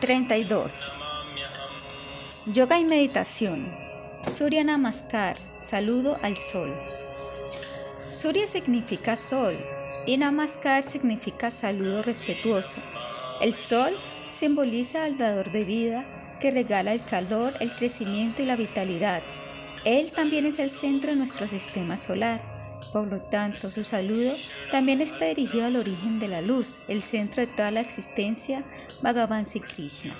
32. Yoga y meditación. Surya Namaskar, saludo al sol. Surya significa sol y Namaskar significa saludo respetuoso. El sol simboliza al dador de vida que regala el calor, el crecimiento y la vitalidad. Él también es el centro de nuestro sistema solar. Por lo tanto, su saludo también está dirigido al origen de la luz, el centro de toda la existencia, Bhagavan Sri Krishna.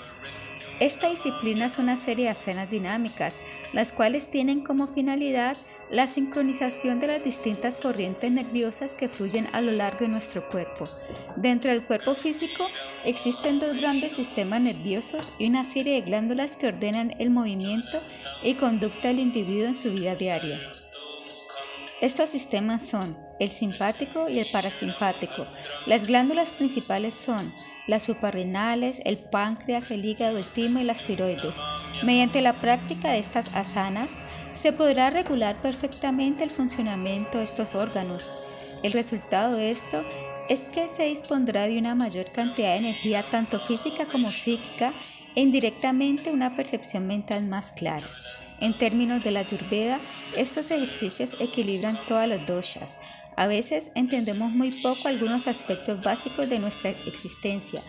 Esta disciplina es una serie de escenas dinámicas, las cuales tienen como finalidad la sincronización de las distintas corrientes nerviosas que fluyen a lo largo de nuestro cuerpo. Dentro del cuerpo físico existen dos grandes sistemas nerviosos y una serie de glándulas que ordenan el movimiento y conducta del individuo en su vida diaria. Estos sistemas son el simpático y el parasimpático. Las glándulas principales son las suprarrenales, el páncreas, el hígado, el timo y las tiroides. Mediante la práctica de estas asanas, se podrá regular perfectamente el funcionamiento de estos órganos. El resultado de esto es que se dispondrá de una mayor cantidad de energía tanto física como psíquica e indirectamente una percepción mental más clara. En términos de la Ayurveda, estos ejercicios equilibran todas las doshas. A veces entendemos muy poco algunos aspectos básicos de nuestra existencia,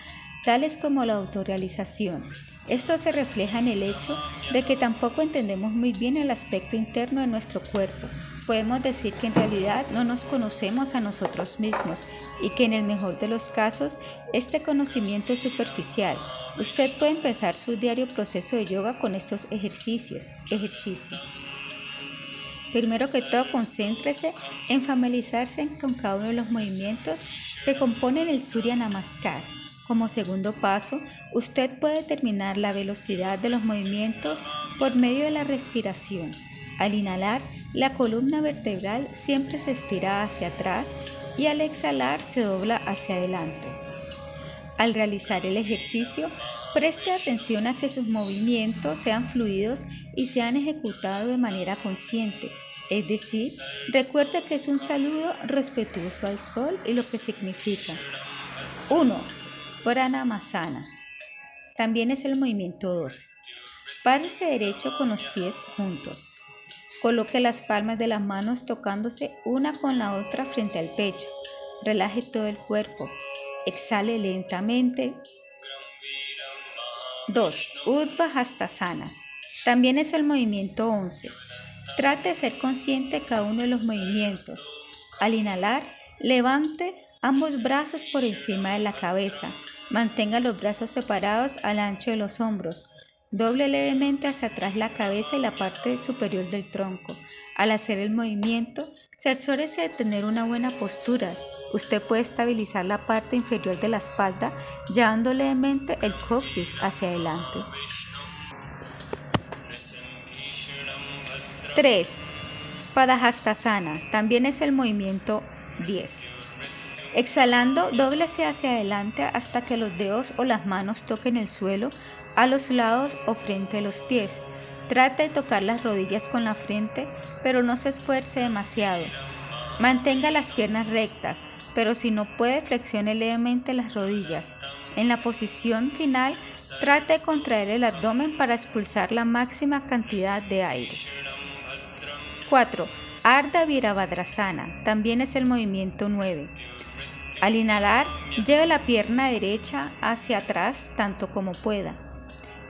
tales como la autorrealización. Esto se refleja en el hecho de que tampoco entendemos muy bien el aspecto interno de nuestro cuerpo. Podemos decir que en realidad no nos conocemos a nosotros mismos y que en el mejor de los casos este conocimiento es superficial, Usted puede empezar su diario proceso de yoga con estos ejercicios. Ejercicio. Primero que todo, concéntrese en familiarizarse con cada uno de los movimientos que componen el Surya Namaskar. Como segundo paso, usted puede determinar la velocidad de los movimientos por medio de la respiración. Al inhalar, la columna vertebral siempre se estira hacia atrás y al exhalar se dobla hacia adelante. Al realizar el ejercicio, preste atención a que sus movimientos sean fluidos y sean ejecutados de manera consciente. Es decir, recuerde que es un saludo respetuoso al sol y lo que significa. 1. Pranamasana. También es el movimiento 2. Párese derecho con los pies juntos. Coloque las palmas de las manos tocándose una con la otra frente al pecho. Relaje todo el cuerpo. Exhale lentamente. 2. Udvahastasana. También es el movimiento 11. Trate de ser consciente de cada uno de los movimientos. Al inhalar, levante ambos brazos por encima de la cabeza. Mantenga los brazos separados al ancho de los hombros. Doble levemente hacia atrás la cabeza y la parte superior del tronco. Al hacer el movimiento, Cerciórese de tener una buena postura. Usted puede estabilizar la parte inferior de la espalda llevando levemente el coxis hacia adelante. 3. Padahastasana. También es el movimiento 10. Exhalando, dóblese hacia adelante hasta que los dedos o las manos toquen el suelo a los lados o frente de los pies. Trate de tocar las rodillas con la frente, pero no se esfuerce demasiado. Mantenga las piernas rectas, pero si no puede, flexione levemente las rodillas. En la posición final, trate de contraer el abdomen para expulsar la máxima cantidad de aire. 4. Ardha Virabhadrasana. También es el movimiento 9. Al inhalar, lleve la pierna derecha hacia atrás tanto como pueda.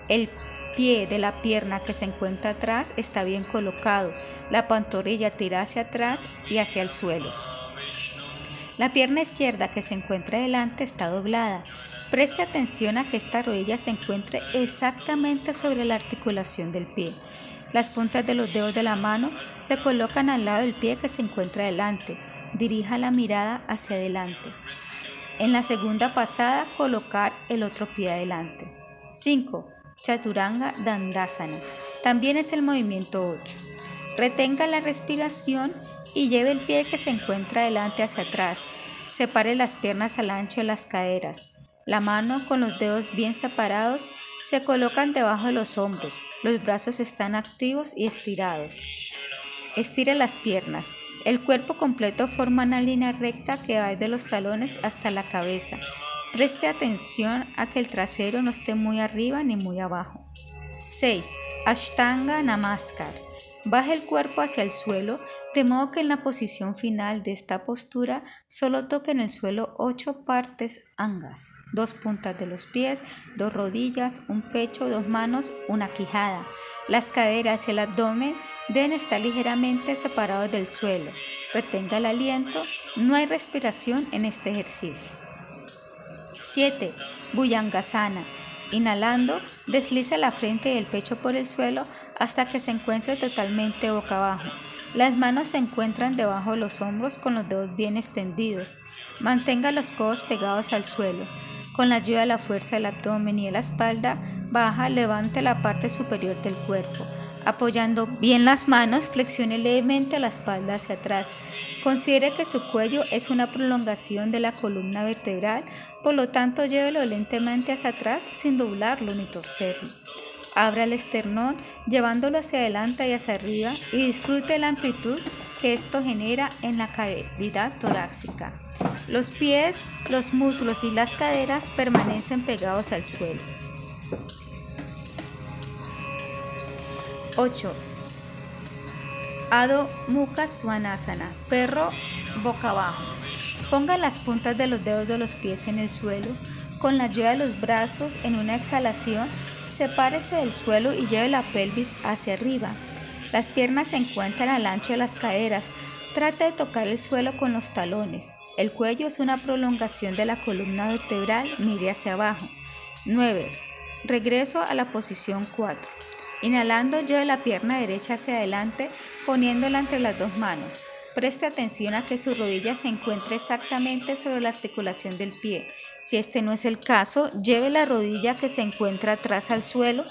El pie de la pierna que se encuentra atrás está bien colocado. La pantorrilla tira hacia atrás y hacia el suelo. La pierna izquierda que se encuentra delante está doblada. Preste atención a que esta rodilla se encuentre exactamente sobre la articulación del pie. Las puntas de los dedos de la mano se colocan al lado del pie que se encuentra delante. Dirija la mirada hacia adelante. En la segunda pasada, colocar el otro pie adelante. 5. Chaturanga Dandasana. También es el movimiento 8. Retenga la respiración y lleve el pie que se encuentra delante hacia atrás. Separe las piernas al ancho de las caderas. La mano con los dedos bien separados se colocan debajo de los hombros. Los brazos están activos y estirados. Estire las piernas. El cuerpo completo forma una línea recta que va desde los talones hasta la cabeza. Preste atención a que el trasero no esté muy arriba ni muy abajo. 6. Ashtanga Namaskar. Baja el cuerpo hacia el suelo, de modo que en la posición final de esta postura solo toquen el suelo ocho partes angas, dos puntas de los pies, dos rodillas, un pecho, dos manos, una quijada. Las caderas y el abdomen deben estar ligeramente separados del suelo. Retenga el aliento, no hay respiración en este ejercicio. 7. Bhujangasana. Inhalando, desliza la frente y el pecho por el suelo hasta que se encuentre totalmente boca abajo. Las manos se encuentran debajo de los hombros con los dedos bien extendidos. Mantenga los codos pegados al suelo. Con la ayuda de la fuerza del abdomen y de la espalda baja, levante la parte superior del cuerpo. Apoyando bien las manos, flexione levemente la espalda hacia atrás. Considere que su cuello es una prolongación de la columna vertebral, por lo tanto llévelo lentamente hacia atrás sin doblarlo ni torcerlo. Abra el esternón llevándolo hacia adelante y hacia arriba y disfrute la amplitud que esto genera en la cavidad torácica. Los pies, los muslos y las caderas permanecen pegados al suelo. 8. Adho Mukha Svanasana, perro boca abajo. Ponga las puntas de los dedos de los pies en el suelo. Con la ayuda de los brazos, en una exhalación, sepárese del suelo y lleve la pelvis hacia arriba. Las piernas se encuentran al ancho de las caderas. Trate de tocar el suelo con los talones. El cuello es una prolongación de la columna vertebral, mire hacia abajo. 9. Regreso a la posición 4. Inhalando, lleve la pierna derecha hacia adelante, poniéndola entre las dos manos. Preste atención a que su rodilla se encuentre exactamente sobre la articulación del pie. Si este no es el caso, lleve la rodilla que se encuentra atrás al suelo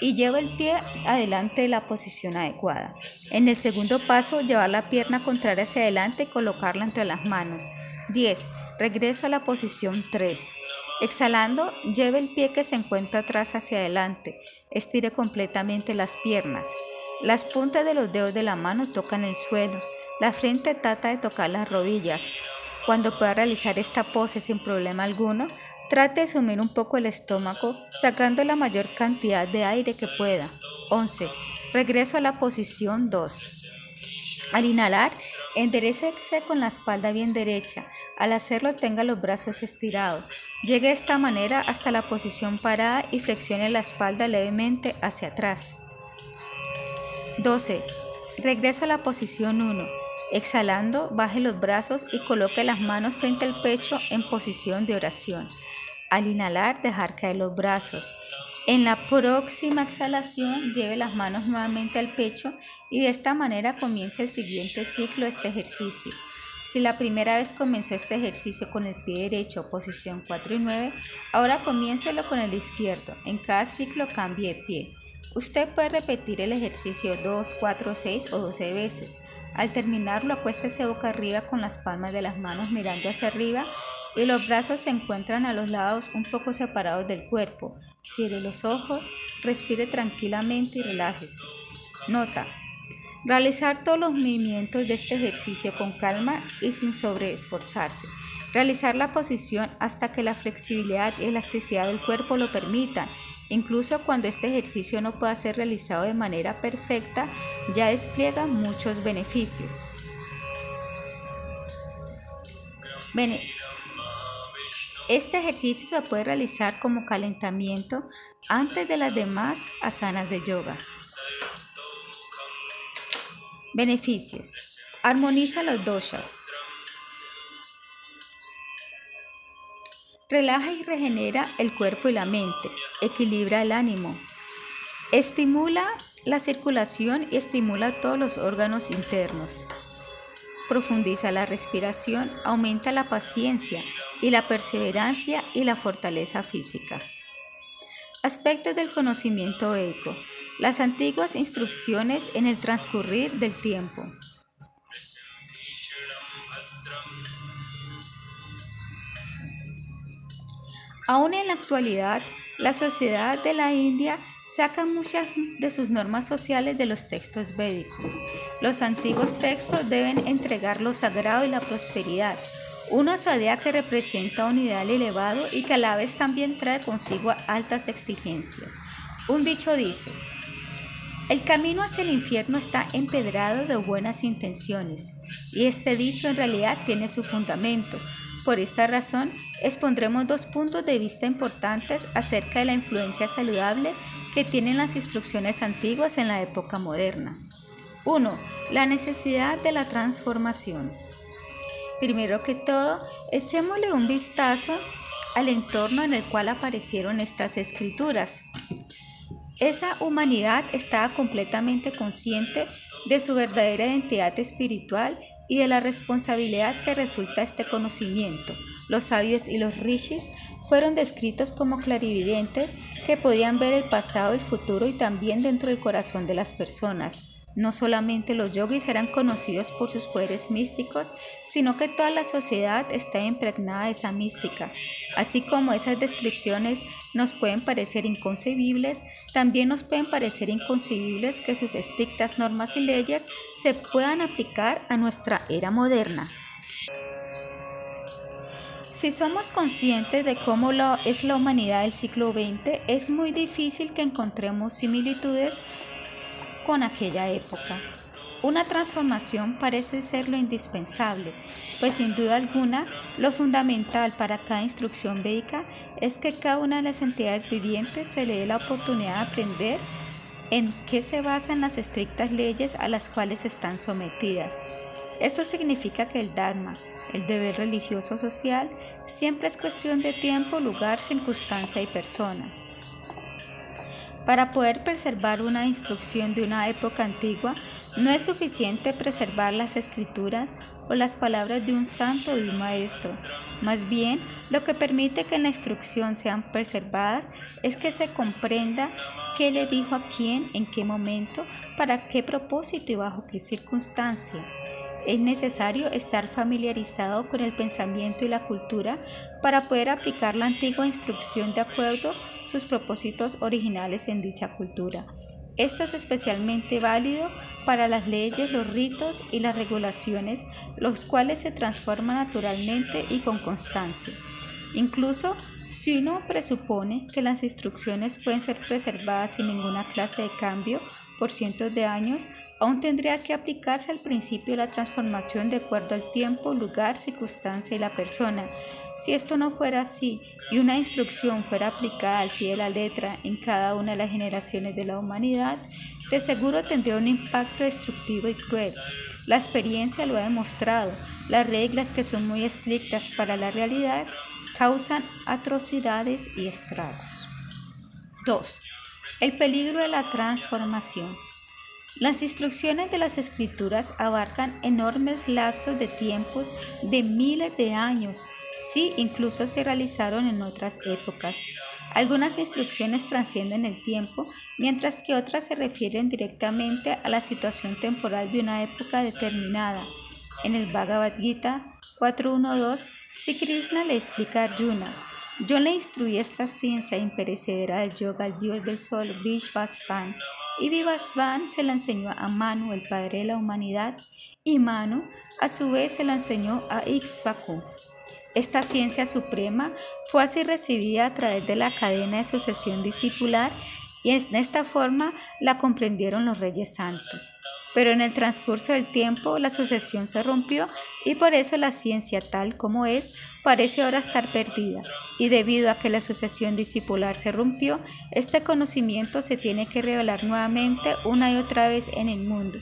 y lleve el pie adelante de la posición adecuada. En el segundo paso, llevar la pierna contraria hacia adelante y colocarla entre las manos. 10. Regreso a la posición 3. Exhalando, lleve el pie que se encuentra atrás hacia adelante. Estire completamente las piernas. Las puntas de los dedos de la mano tocan el suelo. La frente trata de tocar las rodillas. Cuando pueda realizar esta pose sin problema alguno, trate de sumir un poco el estómago, sacando la mayor cantidad de aire que pueda. 11. Regreso a la posición 2. Al inhalar, enderecese con la espalda bien derecha. Al hacerlo, tenga los brazos estirados. Llegue de esta manera hasta la posición parada y flexione la espalda levemente hacia atrás. 12. Regreso a la posición 1. Exhalando, baje los brazos y coloque las manos frente al pecho en posición de oración. Al inhalar, dejar caer los brazos. En la próxima exhalación, lleve las manos nuevamente al pecho y de esta manera comience el siguiente ciclo de este ejercicio. Si la primera vez comenzó este ejercicio con el pie derecho, posición 4 y 9, ahora comiéncelo con el izquierdo. En cada ciclo cambie de pie. Usted puede repetir el ejercicio 2, 4, 6 o 12 veces. Al terminarlo, acuéstese boca arriba con las palmas de las manos mirando hacia arriba y los brazos se encuentran a los lados un poco separados del cuerpo. Cierre los ojos, respire tranquilamente y relájese. Nota. Realizar todos los movimientos de este ejercicio con calma y sin sobreesforzarse. Realizar la posición hasta que la flexibilidad y elasticidad del cuerpo lo permitan Incluso cuando este ejercicio no pueda ser realizado de manera perfecta, ya despliega muchos beneficios. Este ejercicio se puede realizar como calentamiento antes de las demás asanas de yoga. Beneficios. Armoniza los doshas. Relaja y regenera el cuerpo y la mente, equilibra el ánimo, estimula la circulación y estimula todos los órganos internos. Profundiza la respiración, aumenta la paciencia y la perseverancia y la fortaleza física. Aspectos del conocimiento eco. Las antiguas instrucciones en el transcurrir del tiempo. Aún en la actualidad, la sociedad de la India saca muchas de sus normas sociales de los textos védicos. Los antiguos textos deben entregar lo sagrado y la prosperidad. Uno zodiaco que representa un ideal elevado y que a la vez también trae consigo altas exigencias. Un dicho dice, el camino hacia el infierno está empedrado de buenas intenciones, y este dicho en realidad tiene su fundamento. Por esta razón, expondremos dos puntos de vista importantes acerca de la influencia saludable que tienen las instrucciones antiguas en la época moderna. 1. La necesidad de la transformación. Primero que todo, echémosle un vistazo al entorno en el cual aparecieron estas escrituras. Esa humanidad estaba completamente consciente de su verdadera identidad espiritual y de la responsabilidad que resulta este conocimiento. Los sabios y los rishis fueron descritos como clarividentes que podían ver el pasado, el futuro y también dentro del corazón de las personas. No solamente los yogis eran conocidos por sus poderes místicos, sino que toda la sociedad está impregnada de esa mística. Así como esas descripciones nos pueden parecer inconcebibles, también nos pueden parecer inconcebibles que sus estrictas normas y leyes se puedan aplicar a nuestra era moderna. Si somos conscientes de cómo es la humanidad del siglo XX, es muy difícil que encontremos similitudes con aquella época. Una transformación parece ser lo indispensable, pues sin duda alguna lo fundamental para cada instrucción védica es que cada una de las entidades vivientes se le dé la oportunidad de aprender en qué se basan las estrictas leyes a las cuales están sometidas. Esto significa que el Dharma, el deber religioso social, siempre es cuestión de tiempo, lugar, circunstancia y persona. Para poder preservar una instrucción de una época antigua, no es suficiente preservar las escrituras o las palabras de un santo de un maestro. Más bien, lo que permite que la instrucción sean preservadas es que se comprenda qué le dijo a quién, en qué momento, para qué propósito y bajo qué circunstancia. Es necesario estar familiarizado con el pensamiento y la cultura para poder aplicar la antigua instrucción de acuerdo sus propósitos originales en dicha cultura. Esto es especialmente válido para las leyes, los ritos y las regulaciones, los cuales se transforman naturalmente y con constancia. Incluso si uno presupone que las instrucciones pueden ser preservadas sin ninguna clase de cambio por cientos de años, aún tendría que aplicarse al principio la transformación de acuerdo al tiempo, lugar, circunstancia y la persona. Si esto no fuera así y una instrucción fuera aplicada al pie de la letra en cada una de las generaciones de la humanidad, de seguro tendría un impacto destructivo y cruel. La experiencia lo ha demostrado. Las reglas que son muy estrictas para la realidad causan atrocidades y estragos. 2. El peligro de la transformación. Las instrucciones de las escrituras abarcan enormes lapsos de tiempos de miles de años. Sí, incluso se realizaron en otras épocas. Algunas instrucciones trascienden el tiempo, mientras que otras se refieren directamente a la situación temporal de una época determinada. En el Bhagavad Gita 4.1.2, Sri Krishna le explica a Arjuna, yo le instruí esta ciencia imperecedera del yoga al dios del sol Vishvasvan y Vivasvan se la enseñó a Manu, el padre de la humanidad, y Manu a su vez se la enseñó a Ixvaku. Esta ciencia suprema fue así recibida a través de la cadena de sucesión discipular y en esta forma la comprendieron los reyes santos. Pero en el transcurso del tiempo la sucesión se rompió y por eso la ciencia tal como es parece ahora estar perdida. Y debido a que la sucesión discipular se rompió, este conocimiento se tiene que revelar nuevamente una y otra vez en el mundo.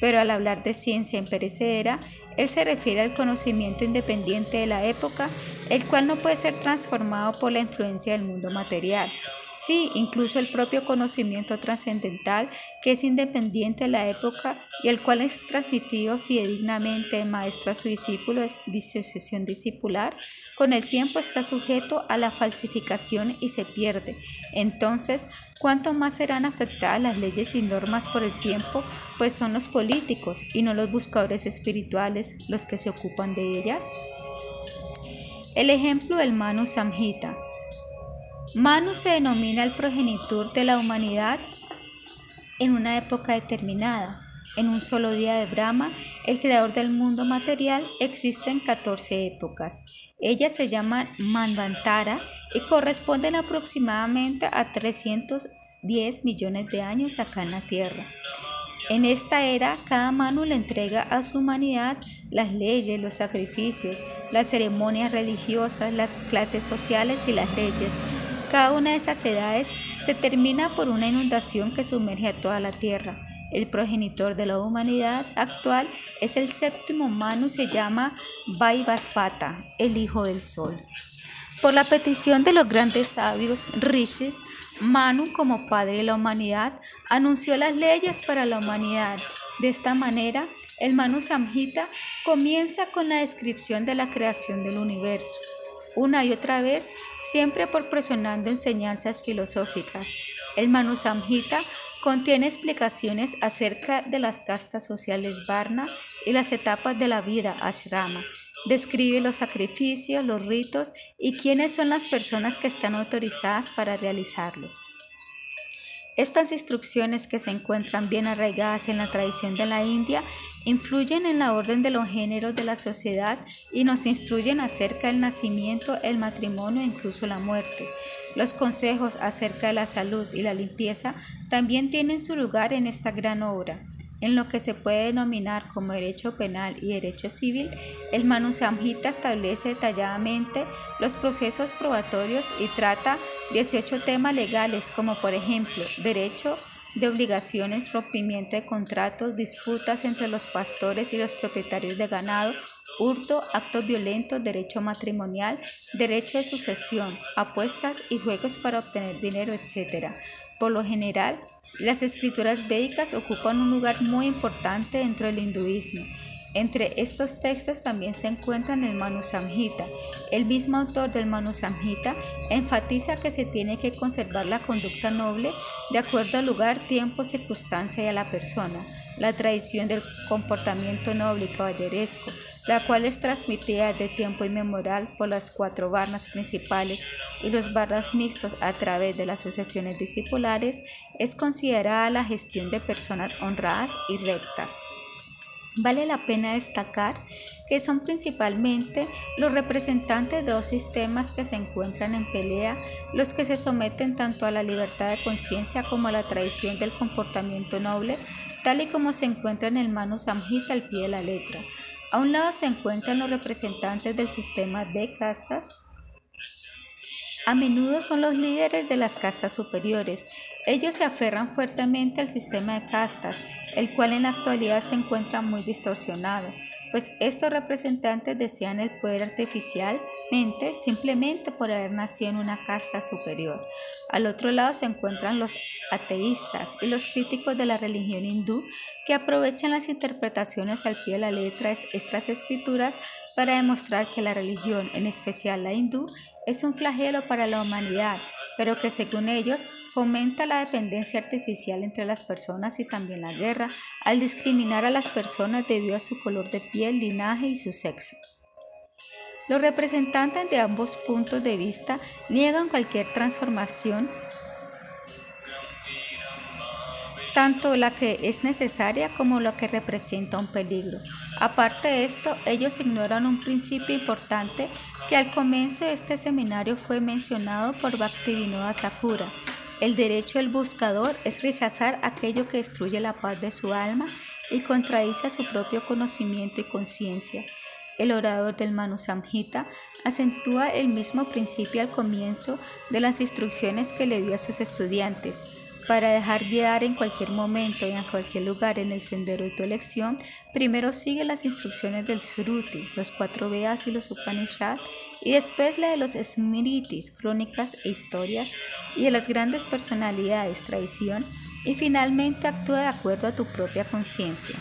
Pero al hablar de ciencia imperecedera, él se refiere al conocimiento independiente de la época, el cual no puede ser transformado por la influencia del mundo material. Sí, incluso el propio conocimiento trascendental que es independiente de la época y el cual es transmitido fidedignamente de maestro a su discípulo es disociación discipular, con el tiempo está sujeto a la falsificación y se pierde. Entonces, ¿cuánto más serán afectadas las leyes y normas por el tiempo? Pues son los políticos y no los buscadores espirituales los que se ocupan de ellas. El ejemplo del Manu Samhita Manu se denomina el progenitor de la humanidad en una época determinada. En un solo día de Brahma, el creador del mundo material, existen 14 épocas. Ellas se llaman Manvantara y corresponden aproximadamente a 310 millones de años acá en la Tierra. En esta era, cada Manu le entrega a su humanidad las leyes, los sacrificios, las ceremonias religiosas, las clases sociales y las leyes. Cada una de esas edades se termina por una inundación que sumerge a toda la tierra. El progenitor de la humanidad actual es el séptimo Manu, se llama Vaivasvata, el hijo del sol. Por la petición de los grandes sabios rishis, Manu, como padre de la humanidad, anunció las leyes para la humanidad. De esta manera, el Manu Samhita comienza con la descripción de la creación del universo. Una y otra vez, siempre proporcionando enseñanzas filosóficas. El Manu Samhita contiene explicaciones acerca de las castas sociales Varna y las etapas de la vida Ashrama Describe los sacrificios, los ritos y quiénes son las personas que están autorizadas para realizarlos. Estas instrucciones que se encuentran bien arraigadas en la tradición de la India influyen en la orden de los géneros de la sociedad y nos instruyen acerca del nacimiento, el matrimonio e incluso la muerte. Los consejos acerca de la salud y la limpieza también tienen su lugar en esta gran obra. En lo que se puede denominar como derecho penal y derecho civil, el Manu Samhita establece detalladamente los procesos probatorios y trata 18 temas legales como por ejemplo derecho de obligaciones, rompimiento de contratos, disputas entre los pastores y los propietarios de ganado, hurto, actos violentos, derecho matrimonial, derecho de sucesión, apuestas y juegos para obtener dinero, etc. Por lo general, las escrituras védicas ocupan un lugar muy importante dentro del hinduismo. Entre estos textos también se encuentra el Manu Samhita. El mismo autor del Manu Samhita enfatiza que se tiene que conservar la conducta noble de acuerdo al lugar, tiempo, circunstancia y a la persona la tradición del comportamiento noble y caballeresco, la cual es transmitida de tiempo inmemorial por las cuatro barnas principales y los barras mixtos a través de las asociaciones discipulares, es considerada la gestión de personas honradas y rectas. Vale la pena destacar que son principalmente los representantes de dos sistemas que se encuentran en pelea los que se someten tanto a la libertad de conciencia como a la tradición del comportamiento noble, tal y como se encuentra en el Manu Samhita al pie de la letra. A un lado se encuentran los representantes del sistema de castas, a menudo son los líderes de las castas superiores. Ellos se aferran fuertemente al sistema de castas, el cual en la actualidad se encuentra muy distorsionado, pues estos representantes desean el poder artificialmente simplemente por haber nacido en una casta superior. Al otro lado se encuentran los ateístas y los críticos de la religión hindú que aprovechan las interpretaciones al pie de la letra de estas escrituras para demostrar que la religión, en especial la hindú, es un flagelo para la humanidad, pero que según ellos fomenta la dependencia artificial entre las personas y también la guerra al discriminar a las personas debido a su color de piel, linaje y su sexo. Los representantes de ambos puntos de vista niegan cualquier transformación, tanto la que es necesaria como la que representa un peligro. Aparte de esto, ellos ignoran un principio importante que al comienzo de este seminario fue mencionado por Bhaktivinoda Thakura. El derecho del buscador es rechazar aquello que destruye la paz de su alma y contradice a su propio conocimiento y conciencia. El orador del Manu Samhita acentúa el mismo principio al comienzo de las instrucciones que le dio a sus estudiantes. Para dejar guiar en cualquier momento y en cualquier lugar en el sendero de tu elección, primero sigue las instrucciones del Suruti, los cuatro Vedas y los Upanishads, y después la de los Smritis, crónicas e historias, y de las grandes personalidades, tradición, y finalmente actúa de acuerdo a tu propia conciencia.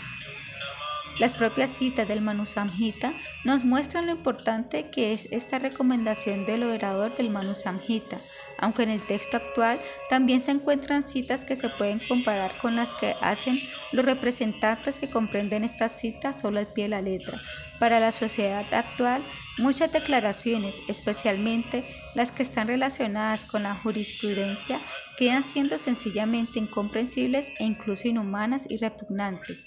Las propias citas del Manu Samhita nos muestran lo importante que es esta recomendación del orador del Manu Samhita. aunque en el texto actual también se encuentran citas que se pueden comparar con las que hacen los representantes que comprenden estas citas solo al pie de la letra. Para la sociedad actual, muchas declaraciones, especialmente las que están relacionadas con la jurisprudencia, quedan siendo sencillamente incomprensibles e incluso inhumanas y repugnantes.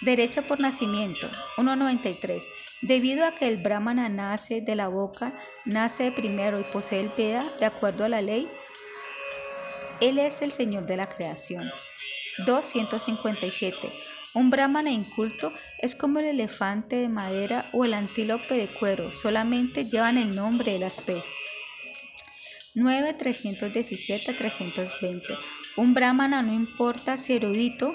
Derecho por nacimiento, 193. Debido a que el brahmana nace de la boca, nace de primero y posee el Veda, de acuerdo a la ley, él es el Señor de la creación. 257. Un brahmana inculto es como el elefante de madera o el antílope de cuero, solamente llevan el nombre de la especie. 9. 317. 320. Un brahmana no importa si erudito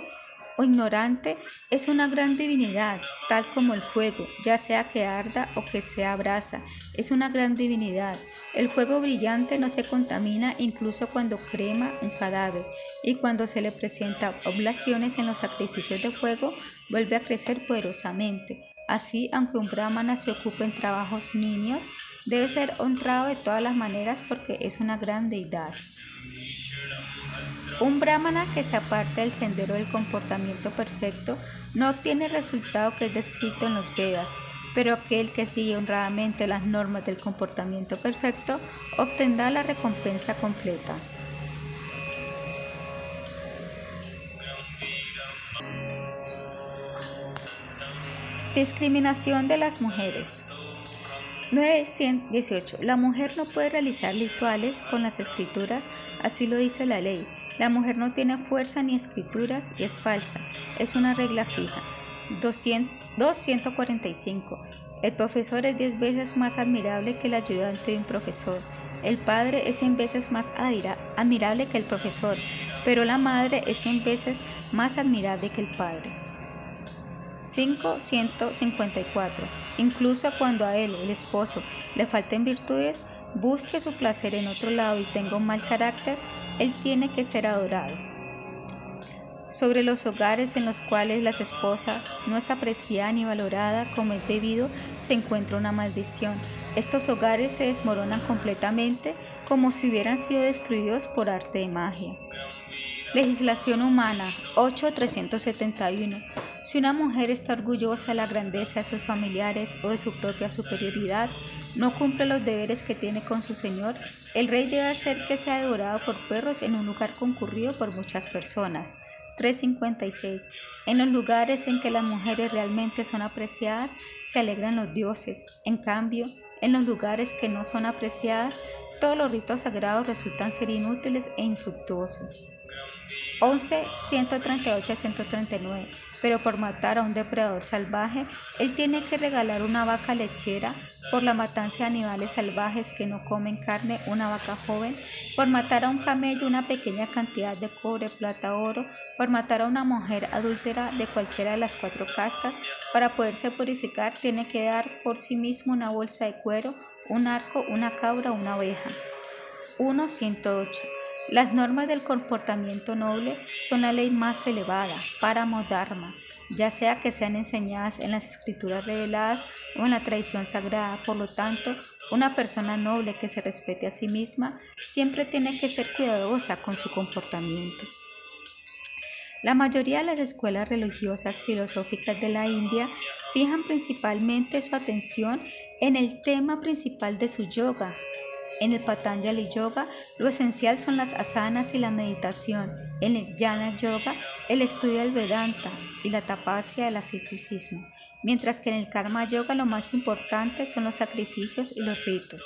o ignorante es una gran divinidad, tal como el fuego, ya sea que arda o que sea brasa, es una gran divinidad. El fuego brillante no se contamina incluso cuando crema un cadáver y cuando se le presenta oblaciones en los sacrificios de fuego, vuelve a crecer poderosamente. Así, aunque un brahmana se ocupe en trabajos niños, debe ser honrado de todas las maneras porque es una gran deidad. Un brahmana que se aparta del sendero del comportamiento perfecto no obtiene el resultado que es descrito en los Vedas, pero aquel que sigue honradamente las normas del comportamiento perfecto obtendrá la recompensa completa. Discriminación de las mujeres. 918. La mujer no puede realizar rituales con las escrituras, así lo dice la ley. La mujer no tiene fuerza ni escrituras y es falsa. Es una regla fija. 245. El profesor es 10 veces más admirable que el ayudante de un profesor. El padre es 100 veces más admirable que el profesor, pero la madre es 100 veces más admirable que el padre. 554. Incluso cuando a él, el esposo, le falten virtudes, busque su placer en otro lado y tenga un mal carácter, él tiene que ser adorado. Sobre los hogares en los cuales la esposa no es apreciada ni valorada como es debido, se encuentra una maldición. Estos hogares se desmoronan completamente como si hubieran sido destruidos por arte de magia. Legislación humana 8371. Si una mujer está orgullosa de la grandeza de sus familiares o de su propia superioridad, no cumple los deberes que tiene con su señor, el rey debe hacer que sea devorado por perros en un lugar concurrido por muchas personas. 356. En los lugares en que las mujeres realmente son apreciadas, se alegran los dioses. En cambio, en los lugares que no son apreciadas, todos los ritos sagrados resultan ser inútiles e infructuosos. 11, 138 139. Pero por matar a un depredador salvaje, él tiene que regalar una vaca lechera, por la matanza de animales salvajes que no comen carne, una vaca joven, por matar a un camello una pequeña cantidad de cobre, plata, oro, por matar a una mujer adúltera de cualquiera de las cuatro castas, para poderse purificar tiene que dar por sí mismo una bolsa de cuero, un arco, una cabra, una oveja. 1, 108. Las normas del comportamiento noble son la ley más elevada, para dharma, ya sea que sean enseñadas en las escrituras reveladas o en la tradición sagrada. Por lo tanto, una persona noble que se respete a sí misma siempre tiene que ser cuidadosa con su comportamiento. La mayoría de las escuelas religiosas filosóficas de la India fijan principalmente su atención en el tema principal de su yoga, en el Patanjali Yoga, lo esencial son las asanas y la meditación. En el Jnana Yoga, el estudio del Vedanta y la tapasya del asceticismo. Mientras que en el Karma Yoga, lo más importante son los sacrificios y los ritos.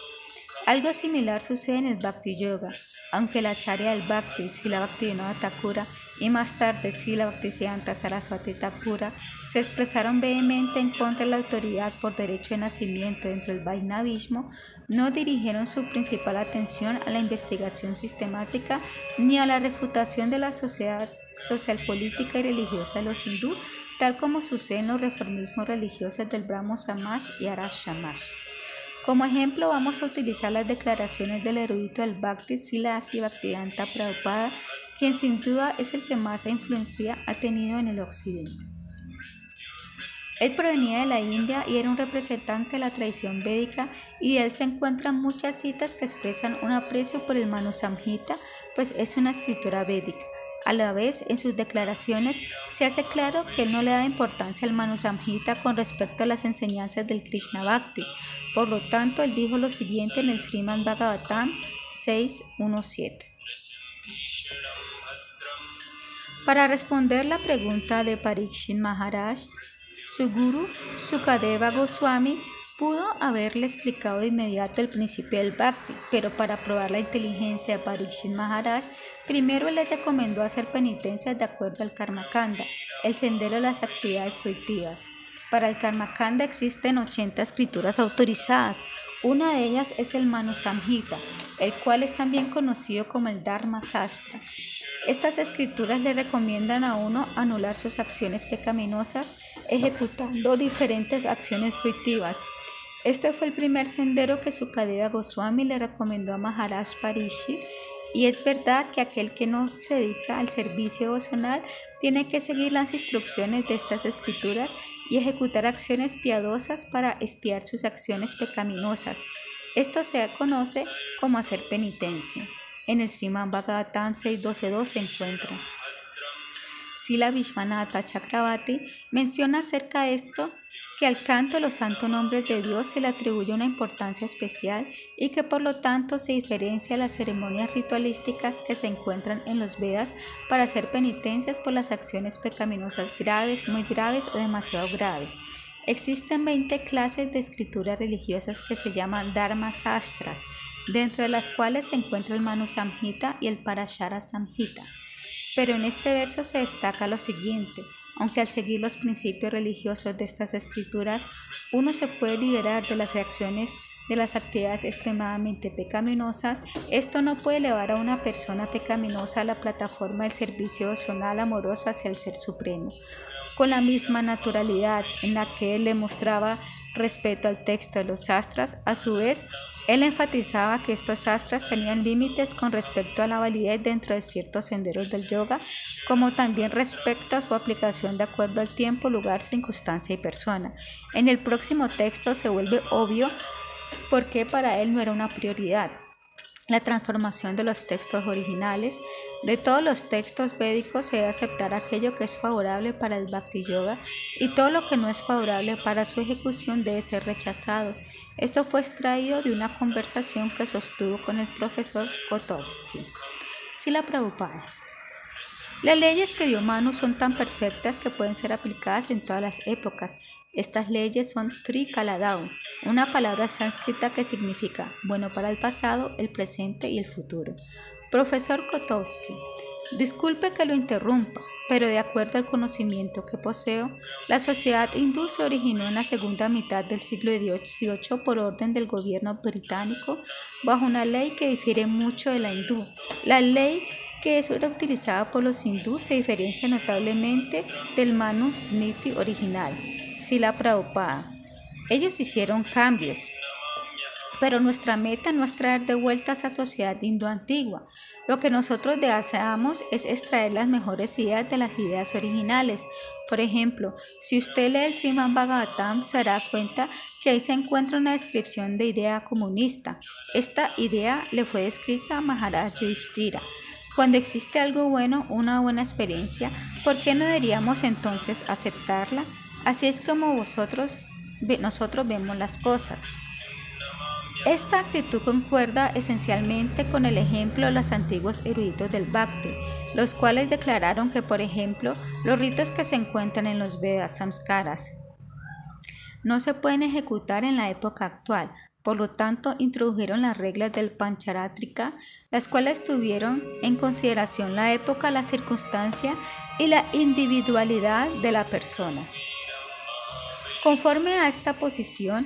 Algo similar sucede en el Bhakti Yoga, aunque la Acharya del Bhakti, Sila Bhaktivinoda Thakura y más tarde Sila Bhaktisiddhanta Saraswati Thakura se expresaron vehemente en contra de la autoridad por derecho de nacimiento dentro del Vaishnavismo, no dirigieron su principal atención a la investigación sistemática ni a la refutación de la sociedad social, política y religiosa de los hindú, tal como sucede en los reformismos religiosos del Brahmo Samaj y Arash Samaj. Como ejemplo, vamos a utilizar las declaraciones del erudito del Bhakti Silasi Bhaktivedanta Prabhupada, quien sin duda es el que más influencia ha tenido en el occidente. Él provenía de la India y era un representante de la tradición védica y de él se encuentran muchas citas que expresan un aprecio por el Manu Samhita, pues es una escritura védica. A la vez, en sus declaraciones se hace claro que él no le da importancia al Manu Samhita con respecto a las enseñanzas del Krishna Bhakti. Por lo tanto, él dijo lo siguiente en el Sriman Bhagavatam 6.1.7. Para responder la pregunta de Parikshit Maharaj, su guru, Sukadeva Goswami, pudo haberle explicado de inmediato el principio del Bhakti, pero para probar la inteligencia de Parikshit Maharaj, primero le recomendó hacer penitencias de acuerdo al Karma Kanda, el sendero de las actividades fructivas. Para el Karma Kanda existen 80 escrituras autorizadas. Una de ellas es el Manu Samhita, el cual es también conocido como el Dharma Sastra. Estas escrituras le recomiendan a uno anular sus acciones pecaminosas ejecutando diferentes acciones fruitivas. Este fue el primer sendero que Sukadeva Goswami le recomendó a Maharaj Parishi y es verdad que aquel que no se dedica al servicio devocional tiene que seguir las instrucciones de estas escrituras y ejecutar acciones piadosas para espiar sus acciones pecaminosas. Esto se conoce como hacer penitencia. En el Sriman Bhagavatam 6.12.2 se encuentra. Sila Vishwanatha Chakravarti menciona acerca de esto que al canto de los santos nombres de Dios se le atribuye una importancia especial y que por lo tanto se diferencia de las ceremonias ritualísticas que se encuentran en los Vedas para hacer penitencias por las acciones pecaminosas graves, muy graves o demasiado graves. Existen 20 clases de escrituras religiosas que se llaman Dharma Sastras, dentro de las cuales se encuentra el Manu Samhita y el Parashara Samhita. Pero en este verso se destaca lo siguiente, aunque al seguir los principios religiosos de estas escrituras, uno se puede liberar de las reacciones de las actividades extremadamente pecaminosas, esto no puede elevar a una persona pecaminosa a la plataforma del servicio emocional amoroso hacia el Ser Supremo, con la misma naturalidad en la que él le mostraba respeto al texto de los astras, a su vez él enfatizaba que estos astras tenían límites con respecto a la validez dentro de ciertos senderos del yoga, como también respecto a su aplicación de acuerdo al tiempo, lugar, circunstancia y persona. En el próximo texto se vuelve obvio por qué para él no era una prioridad. La transformación de los textos originales. De todos los textos védicos se debe aceptar aquello que es favorable para el Bhakti Yoga y todo lo que no es favorable para su ejecución debe ser rechazado. Esto fue extraído de una conversación que sostuvo con el profesor Kotovsky. Sila Prabhupada. Las leyes que dio Manu son tan perfectas que pueden ser aplicadas en todas las épocas. Estas leyes son Trikaladau, una palabra sánscrita que significa bueno para el pasado, el presente y el futuro. Profesor Kotovsky, disculpe que lo interrumpa, pero de acuerdo al conocimiento que poseo, la sociedad hindú se originó en la segunda mitad del siglo XVIII por orden del gobierno británico bajo una ley que difiere mucho de la hindú. La ley que era utilizada por los hindúes se diferencia notablemente del Manu Smriti original, Sila Prabhupada. Ellos hicieron cambios, pero nuestra meta no es traer de vuelta a esa sociedad hindú antigua. Lo que nosotros deseamos es extraer las mejores ideas de las ideas originales. Por ejemplo, si usted lee el Siman Bhagavatam, se dará cuenta que ahí se encuentra una descripción de idea comunista. Esta idea le fue descrita a Maharaj Yudhishthira. Cuando existe algo bueno, una buena experiencia, ¿por qué no deberíamos entonces aceptarla? Así es como nosotros vemos las cosas. Esta actitud concuerda esencialmente con el ejemplo de los antiguos eruditos del Bhakti, los cuales declararon que, por ejemplo, los ritos que se encuentran en los Vedas samskaras no se pueden ejecutar en la época actual, por lo tanto, introdujeron las reglas del Pancharatrika, las cuales tuvieron en consideración la época, la circunstancia y la individualidad de la persona. Conforme a esta posición,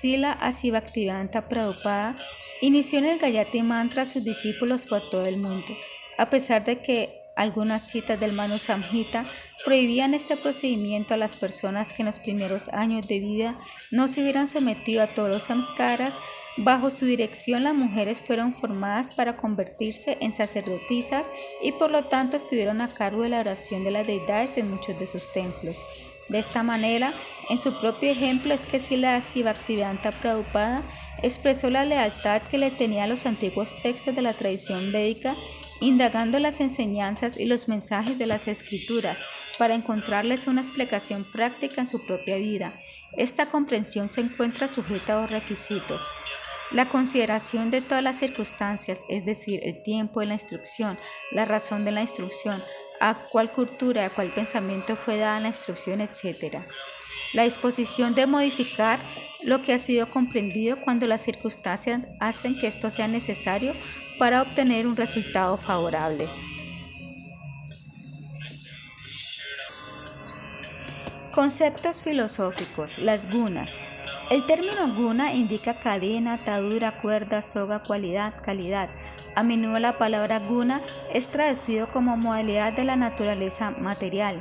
Sila Asivaktivedanta Prabhupada inició en el Gayati Mantra a sus discípulos por todo el mundo, a pesar de que algunas citas del Manu Samhita prohibían este procedimiento a las personas que en los primeros años de vida no se hubieran sometido a todos los samskaras. Bajo su dirección las mujeres fueron formadas para convertirse en sacerdotisas y por lo tanto estuvieron a cargo de la oración de las deidades en muchos de sus templos. De esta manera, en su propio ejemplo es que si la Bhaktivedanta Prabhupada expresó la lealtad que le tenía a los antiguos textos de la tradición védica, indagando las enseñanzas y los mensajes de las escrituras para encontrarles una explicación práctica en su propia vida. Esta comprensión se encuentra sujeta a los requisitos. La consideración de todas las circunstancias, es decir, el tiempo de la instrucción, la razón de la instrucción, a cuál cultura, a cuál pensamiento fue dada la instrucción, etc. La disposición de modificar lo que ha sido comprendido cuando las circunstancias hacen que esto sea necesario para obtener un resultado favorable. Conceptos filosóficos. Las gunas. El término guna indica cadena, atadura, cuerda, soga, cualidad, calidad. A menudo la palabra guna es traducido como modalidad de la naturaleza material.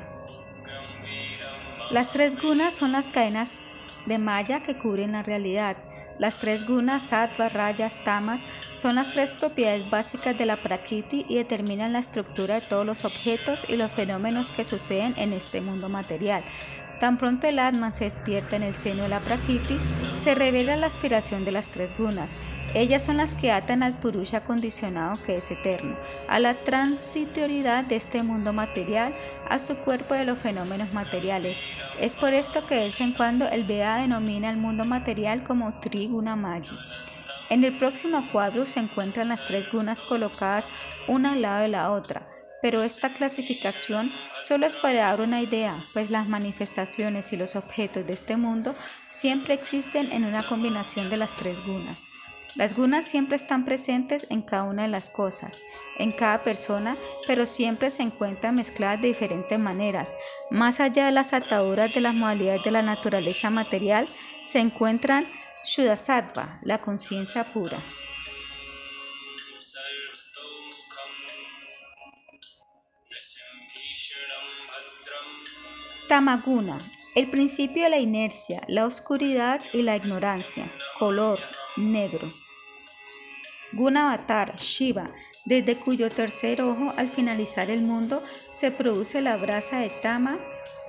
Las tres gunas son las cadenas de malla que cubren la realidad. Las tres gunas, sattva, rayas, tamas, son las tres propiedades básicas de la prakriti y determinan la estructura de todos los objetos y los fenómenos que suceden en este mundo material. Tan pronto el Atman se despierta en el seno de la Prakriti, se revela la aspiración de las tres gunas. Ellas son las que atan al Purusha condicionado que es eterno, a la transitoriedad de este mundo material, a su cuerpo de los fenómenos materiales. Es por esto que de vez en cuando el Veda denomina el mundo material como Triguna Magi. En el próximo cuadro se encuentran las tres gunas colocadas una al lado de la otra pero esta clasificación solo es para dar una idea, pues las manifestaciones y los objetos de este mundo siempre existen en una combinación de las tres gunas. Las gunas siempre están presentes en cada una de las cosas, en cada persona, pero siempre se encuentran mezcladas de diferentes maneras. Más allá de las ataduras de las modalidades de la naturaleza material, se encuentran Shuddhasattva, la conciencia pura. Tamaguna, el principio de la inercia, la oscuridad y la ignorancia, color negro. Gunavatar, Shiva, desde cuyo tercer ojo al finalizar el mundo se produce la brasa de Tama,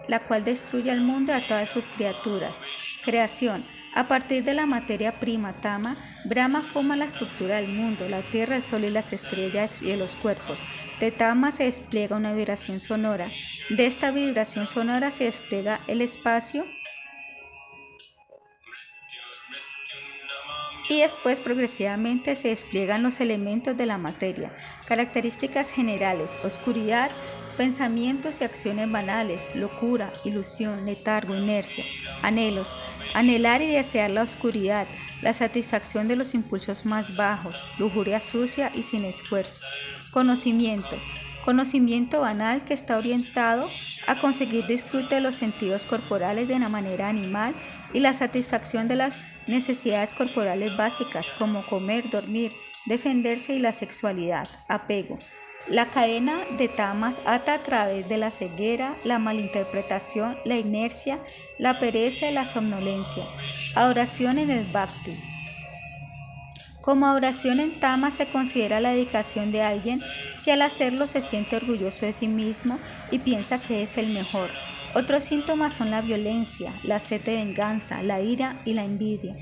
la cual destruye al mundo y a todas sus criaturas. Creación, a partir de la materia prima Tama, Brahma forma la estructura del mundo, la tierra, el sol y las estrellas y los cuerpos. De Tama se despliega una vibración sonora. De esta vibración sonora se despliega el espacio y después progresivamente se despliegan los elementos de la materia. Características generales, oscuridad, pensamientos y acciones banales, locura, ilusión, letargo, inercia, anhelos, Anhelar y desear la oscuridad, la satisfacción de los impulsos más bajos, lujuria sucia y sin esfuerzo. Conocimiento. Conocimiento banal que está orientado a conseguir disfrute de los sentidos corporales de una manera animal y la satisfacción de las necesidades corporales básicas como comer, dormir, defenderse y la sexualidad. Apego. La cadena de tamas ata a través de la ceguera, la malinterpretación, la inercia, la pereza y la somnolencia. Adoración en el bhakti. Como adoración en tamas se considera la dedicación de alguien que al hacerlo se siente orgulloso de sí mismo y piensa que es el mejor. Otros síntomas son la violencia, la sed de venganza, la ira y la envidia.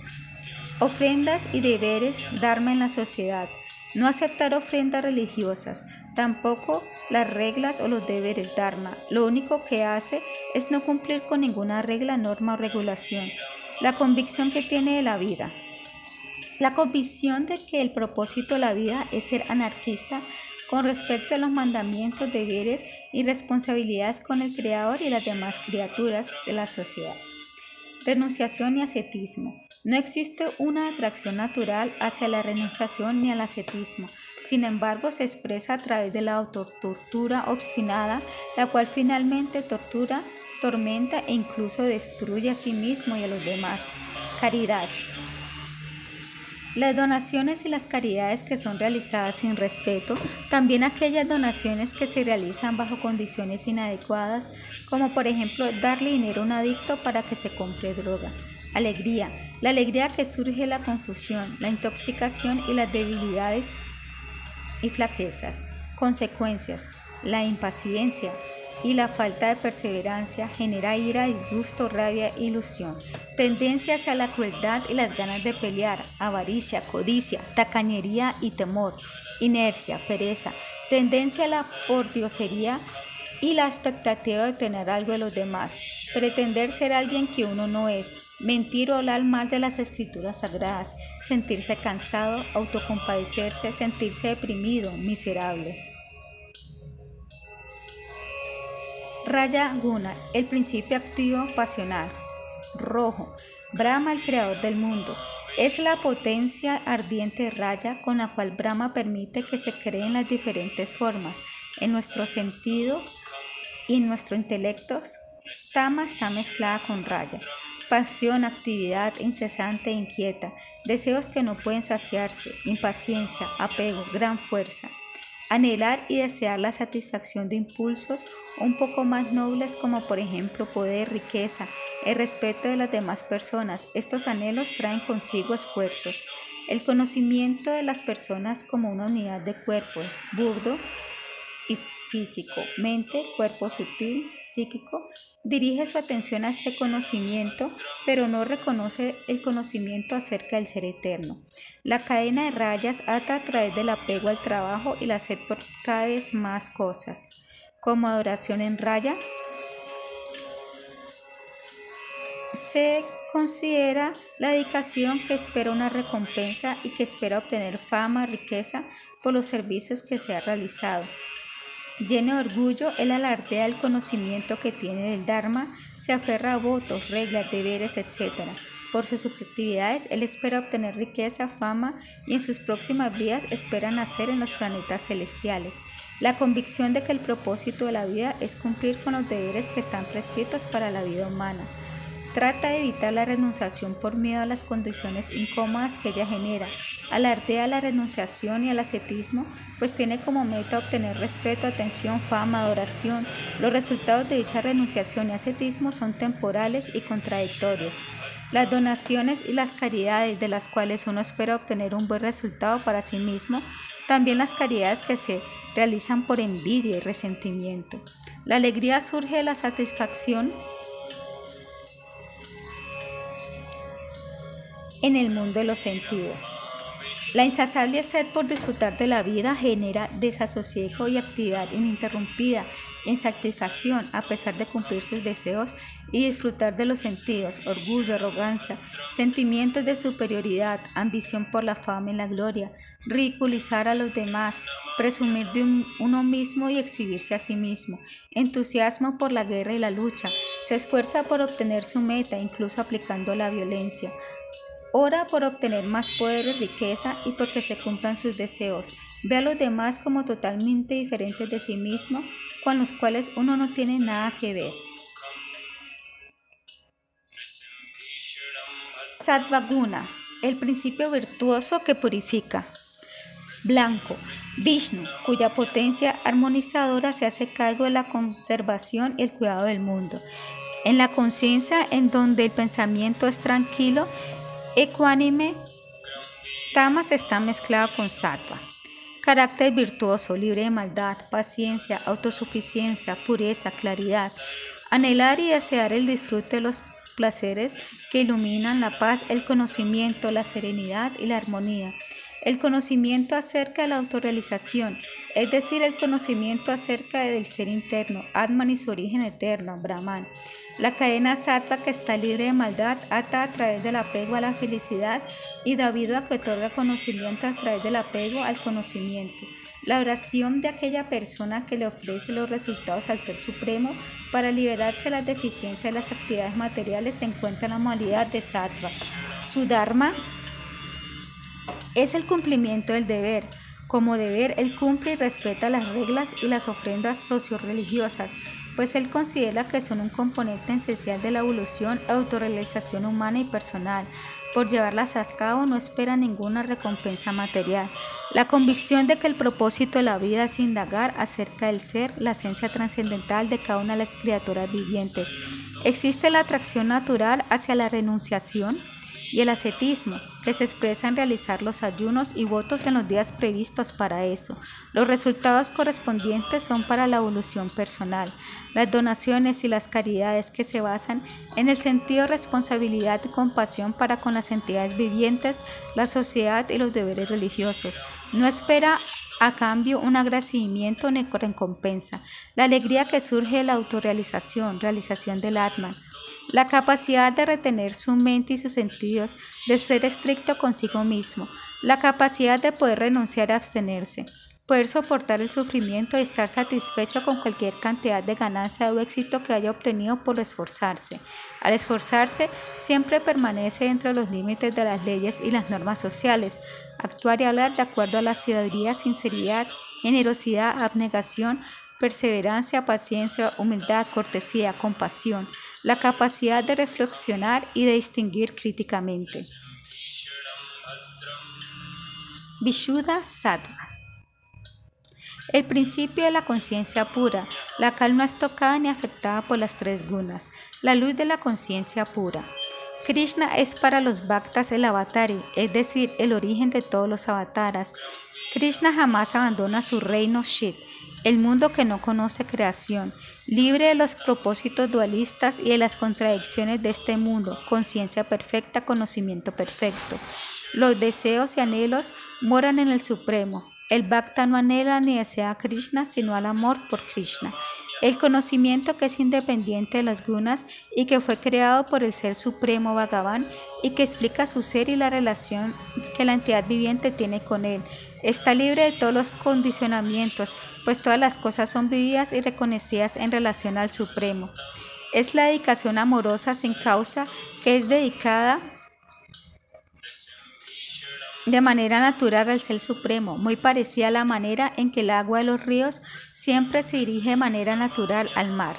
Ofrendas y deberes, dharma en la sociedad. No aceptar ofrendas religiosas, tampoco las reglas o los deberes Dharma. Lo único que hace es no cumplir con ninguna regla, norma o regulación. La convicción que tiene de la vida. La convicción de que el propósito de la vida es ser anarquista con respecto a los mandamientos, deberes y responsabilidades con el Creador y las demás criaturas de la sociedad. Renunciación y ascetismo. No existe una atracción natural hacia la renunciación ni al ascetismo. Sin embargo, se expresa a través de la autotortura obstinada, la cual finalmente tortura, tormenta e incluso destruye a sí mismo y a los demás. Caridad. Las donaciones y las caridades que son realizadas sin respeto, también aquellas donaciones que se realizan bajo condiciones inadecuadas, como por ejemplo darle dinero a un adicto para que se compre droga. Alegría. La alegría que surge la confusión, la intoxicación y las debilidades y flaquezas. Consecuencias. La impaciencia. Y la falta de perseverancia genera ira, disgusto, rabia, ilusión, tendencia hacia la crueldad y las ganas de pelear, avaricia, codicia, tacañería y temor, inercia, pereza, tendencia a la pordiosería y la expectativa de obtener algo de los demás, pretender ser alguien que uno no es, mentir o hablar mal de las escrituras sagradas, sentirse cansado, autocompadecerse, sentirse deprimido, miserable. Raya Guna, el principio activo pasional. Rojo, Brahma, el creador del mundo. Es la potencia ardiente Raya con la cual Brahma permite que se creen las diferentes formas en nuestro sentido y en nuestro intelecto, Tama está mezclada con raya. Pasión, actividad incesante e inquieta, deseos que no pueden saciarse, impaciencia, apego, gran fuerza. Anhelar y desear la satisfacción de impulsos un poco más nobles como por ejemplo poder, riqueza, el respeto de las demás personas. Estos anhelos traen consigo esfuerzos. El conocimiento de las personas como una unidad de cuerpo, burdo y físico, mente, cuerpo sutil, psíquico, dirige su atención a este conocimiento, pero no reconoce el conocimiento acerca del ser eterno. La cadena de rayas ata a través del apego al trabajo y la sed por cada vez más cosas. Como adoración en raya, se considera la dedicación que espera una recompensa y que espera obtener fama, riqueza por los servicios que se ha realizado. Lleno de orgullo, él alardea el conocimiento que tiene del Dharma, se aferra a votos, reglas, deberes, etc. Por sus subjetividades, él espera obtener riqueza, fama y en sus próximas vidas espera nacer en los planetas celestiales. La convicción de que el propósito de la vida es cumplir con los deberes que están prescritos para la vida humana. Trata de evitar la renunciación por miedo a las condiciones incómodas que ella genera. Alardea la renunciación y al ascetismo, pues tiene como meta obtener respeto, atención, fama, adoración. Los resultados de dicha renunciación y ascetismo son temporales y contradictorios. Las donaciones y las caridades de las cuales uno espera obtener un buen resultado para sí mismo, también las caridades que se realizan por envidia y resentimiento. La alegría surge de la satisfacción en el mundo de los sentidos. La insaciable sed por disfrutar de la vida genera desasosiego y actividad ininterrumpida, insatisfacción a pesar de cumplir sus deseos y disfrutar de los sentidos, orgullo, arrogancia, sentimientos de superioridad, ambición por la fama y la gloria, ridiculizar a los demás, presumir de uno mismo y exhibirse a sí mismo, entusiasmo por la guerra y la lucha, se esfuerza por obtener su meta, incluso aplicando la violencia, Ora por obtener más poder y riqueza y porque se cumplan sus deseos. Ve a los demás como totalmente diferentes de sí mismo, con los cuales uno no tiene nada que ver. Sattvaguna, el principio virtuoso que purifica. Blanco, Vishnu, cuya potencia armonizadora se hace cargo de la conservación y el cuidado del mundo. En la conciencia en donde el pensamiento es tranquilo Ecuánime, Tamas está mezclado con Sattva. Carácter virtuoso, libre de maldad, paciencia, autosuficiencia, pureza, claridad. Anhelar y desear el disfrute de los placeres que iluminan la paz, el conocimiento, la serenidad y la armonía. El conocimiento acerca de la autorrealización, es decir, el conocimiento acerca del ser interno, Atman y su origen eterno, Brahman. La cadena sattva que está libre de maldad ata a través del apego a la felicidad y debido a que otorga conocimiento a través del apego al conocimiento. La oración de aquella persona que le ofrece los resultados al Ser Supremo para liberarse de las deficiencias de las actividades materiales se encuentra en la modalidad de sattva. Su dharma es el cumplimiento del deber. Como deber, él cumple y respeta las reglas y las ofrendas socio-religiosas pues él considera que son un componente esencial de la evolución autorrealización humana y personal. Por llevarlas a cabo no espera ninguna recompensa material. La convicción de que el propósito de la vida es indagar acerca del ser, la esencia trascendental de cada una de las criaturas vivientes. ¿Existe la atracción natural hacia la renunciación? Y el ascetismo, que se expresa en realizar los ayunos y votos en los días previstos para eso. Los resultados correspondientes son para la evolución personal, las donaciones y las caridades que se basan en el sentido de responsabilidad y compasión para con las entidades vivientes, la sociedad y los deberes religiosos. No espera a cambio un agradecimiento ni recompensa. La alegría que surge de la autorrealización, realización del Atman, la capacidad de retener su mente y sus sentidos, de ser estricto consigo mismo, la capacidad de poder renunciar a abstenerse, poder soportar el sufrimiento y estar satisfecho con cualquier cantidad de ganancia o éxito que haya obtenido por esforzarse. Al esforzarse, siempre permanece dentro de los límites de las leyes y las normas sociales, actuar y hablar de acuerdo a la ciudadanía, sinceridad, generosidad, abnegación, perseverancia, paciencia, humildad, cortesía, compasión, la capacidad de reflexionar y de distinguir críticamente. Vishuddha Sattva el principio de la conciencia pura, la cual no es tocada ni afectada por las tres gunas, la luz de la conciencia pura. Krishna es para los bhaktas el avatari, es decir, el origen de todos los avataras. Krishna jamás abandona su reino Shit, el mundo que no conoce creación, libre de los propósitos dualistas y de las contradicciones de este mundo, conciencia perfecta, conocimiento perfecto. Los deseos y anhelos moran en el Supremo. El Bhakta no anhela ni desea a Krishna, sino al amor por Krishna. El conocimiento que es independiente de las gunas y que fue creado por el Ser Supremo Bhagavan y que explica su ser y la relación que la entidad viviente tiene con él. Está libre de todos los condicionamientos, pues todas las cosas son vividas y reconocidas en relación al Supremo. Es la dedicación amorosa sin causa que es dedicada de manera natural al Ser Supremo, muy parecida a la manera en que el agua de los ríos siempre se dirige de manera natural al mar.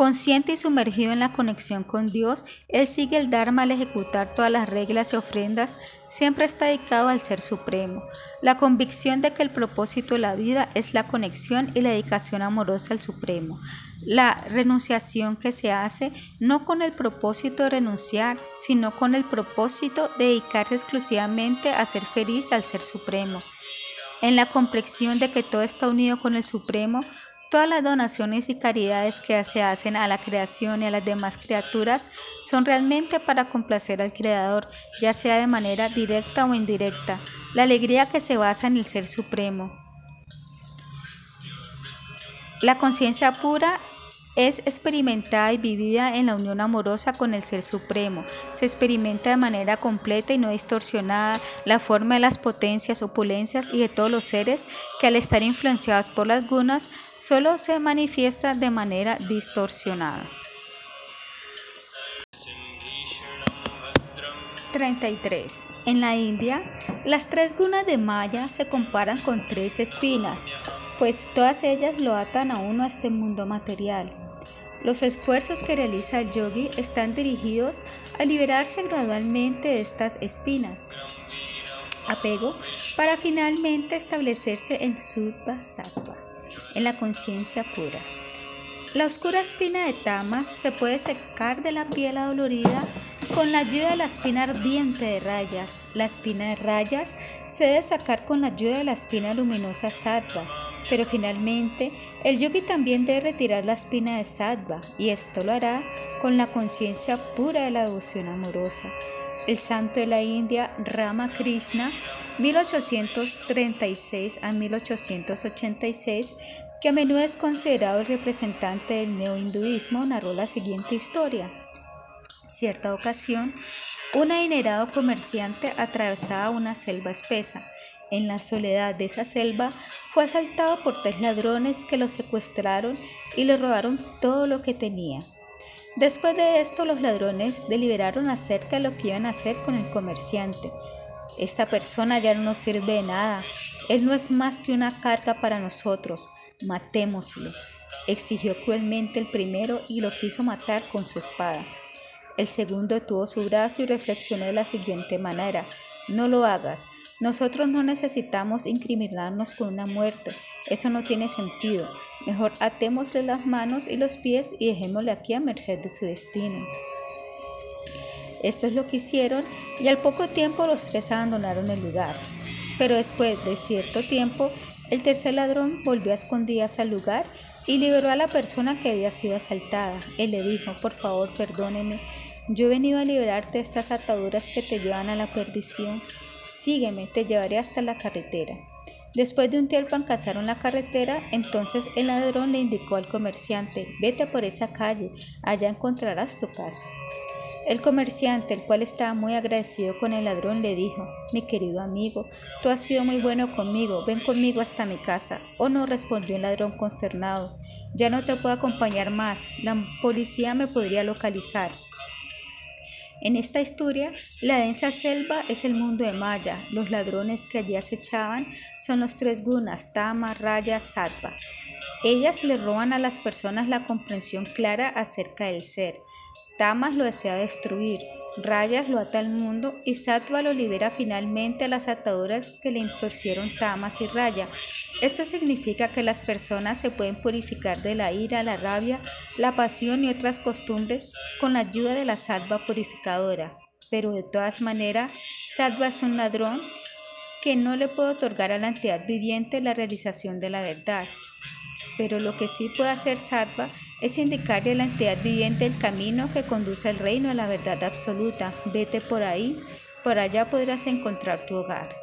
Consciente y sumergido en la conexión con Dios, Él sigue el Dharma al ejecutar todas las reglas y ofrendas, siempre está dedicado al Ser Supremo. La convicción de que el propósito de la vida es la conexión y la dedicación amorosa al Supremo la renunciación que se hace no con el propósito de renunciar, sino con el propósito de dedicarse exclusivamente a ser feliz al Ser Supremo. En la comprensión de que todo está unido con el Supremo, todas las donaciones y caridades que se hacen a la creación y a las demás criaturas son realmente para complacer al Creador, ya sea de manera directa o indirecta. La alegría que se basa en el Ser Supremo. La conciencia pura es experimentada y vivida en la unión amorosa con el Ser Supremo. Se experimenta de manera completa y no distorsionada la forma de las potencias, opulencias y de todos los seres que al estar influenciados por las gunas solo se manifiesta de manera distorsionada. 33. En la India, las tres gunas de Maya se comparan con tres espinas pues todas ellas lo atan a uno a este mundo material. Los esfuerzos que realiza el yogi están dirigidos a liberarse gradualmente de estas espinas, apego, para finalmente establecerse en Suddha Sattva, en la conciencia pura. La oscura espina de tamas se puede secar de la piel adolorida con la ayuda de la espina ardiente de rayas. La espina de rayas se debe sacar con la ayuda de la espina luminosa sattva pero finalmente, el yogi también debe retirar la espina de sattva y esto lo hará con la conciencia pura de la devoción amorosa. El santo de la India, Rama Krishna, 1836 a 1886, que a menudo es considerado el representante del neohinduismo, narró la siguiente historia. Cierta ocasión, un adinerado comerciante atravesaba una selva espesa. En la soledad de esa selva fue asaltado por tres ladrones que lo secuestraron y le robaron todo lo que tenía. Después de esto, los ladrones deliberaron acerca de lo que iban a hacer con el comerciante. Esta persona ya no nos sirve de nada. Él no es más que una carga para nosotros. Matémoslo. Exigió cruelmente el primero y lo quiso matar con su espada. El segundo detuvo su brazo y reflexionó de la siguiente manera. No lo hagas. Nosotros no necesitamos incriminarnos con una muerte. Eso no tiene sentido. Mejor atémosle las manos y los pies y dejémosle aquí a merced de su destino. Esto es lo que hicieron y al poco tiempo los tres abandonaron el lugar. Pero después de cierto tiempo, el tercer ladrón volvió a escondidas al lugar y liberó a la persona que había sido asaltada. Él le dijo, por favor, perdóneme, yo he venido a liberarte de estas ataduras que te llevan a la perdición. Sígueme, te llevaré hasta la carretera. Después de un tiempo alcanzaron la carretera, entonces el ladrón le indicó al comerciante, vete por esa calle, allá encontrarás tu casa. El comerciante, el cual estaba muy agradecido con el ladrón, le dijo, mi querido amigo, tú has sido muy bueno conmigo, ven conmigo hasta mi casa. Oh no, respondió el ladrón consternado, ya no te puedo acompañar más, la policía me podría localizar. En esta historia, la densa selva es el mundo de Maya. Los ladrones que allí acechaban son los tres gunas, Tama, Raya, Sattva. Ellas le roban a las personas la comprensión clara acerca del ser. Tamas lo desea destruir, Rayas lo ata al mundo y Sattva lo libera finalmente a las ataduras que le impusieron Tamas y Raya. Esto significa que las personas se pueden purificar de la ira, la rabia, la pasión y otras costumbres con la ayuda de la Sattva purificadora. Pero de todas maneras, Sattva es un ladrón que no le puede otorgar a la entidad viviente la realización de la verdad. Pero lo que sí puede hacer Sattva es indicarle a la entidad viviente el camino que conduce al reino a la verdad absoluta. Vete por ahí, por allá podrás encontrar tu hogar.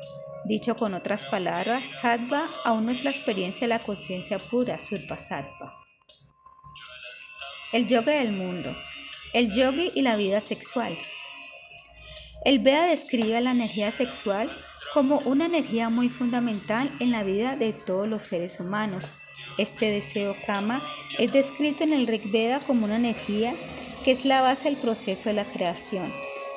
Dicho con otras palabras, Sattva aún no es la experiencia de la conciencia pura, Surpa Sattva. El yoga del mundo. El yogi y la vida sexual. El Veda describe la energía sexual como una energía muy fundamental en la vida de todos los seres humanos. Este deseo kama es descrito en el Rig Veda como una energía que es la base del proceso de la creación.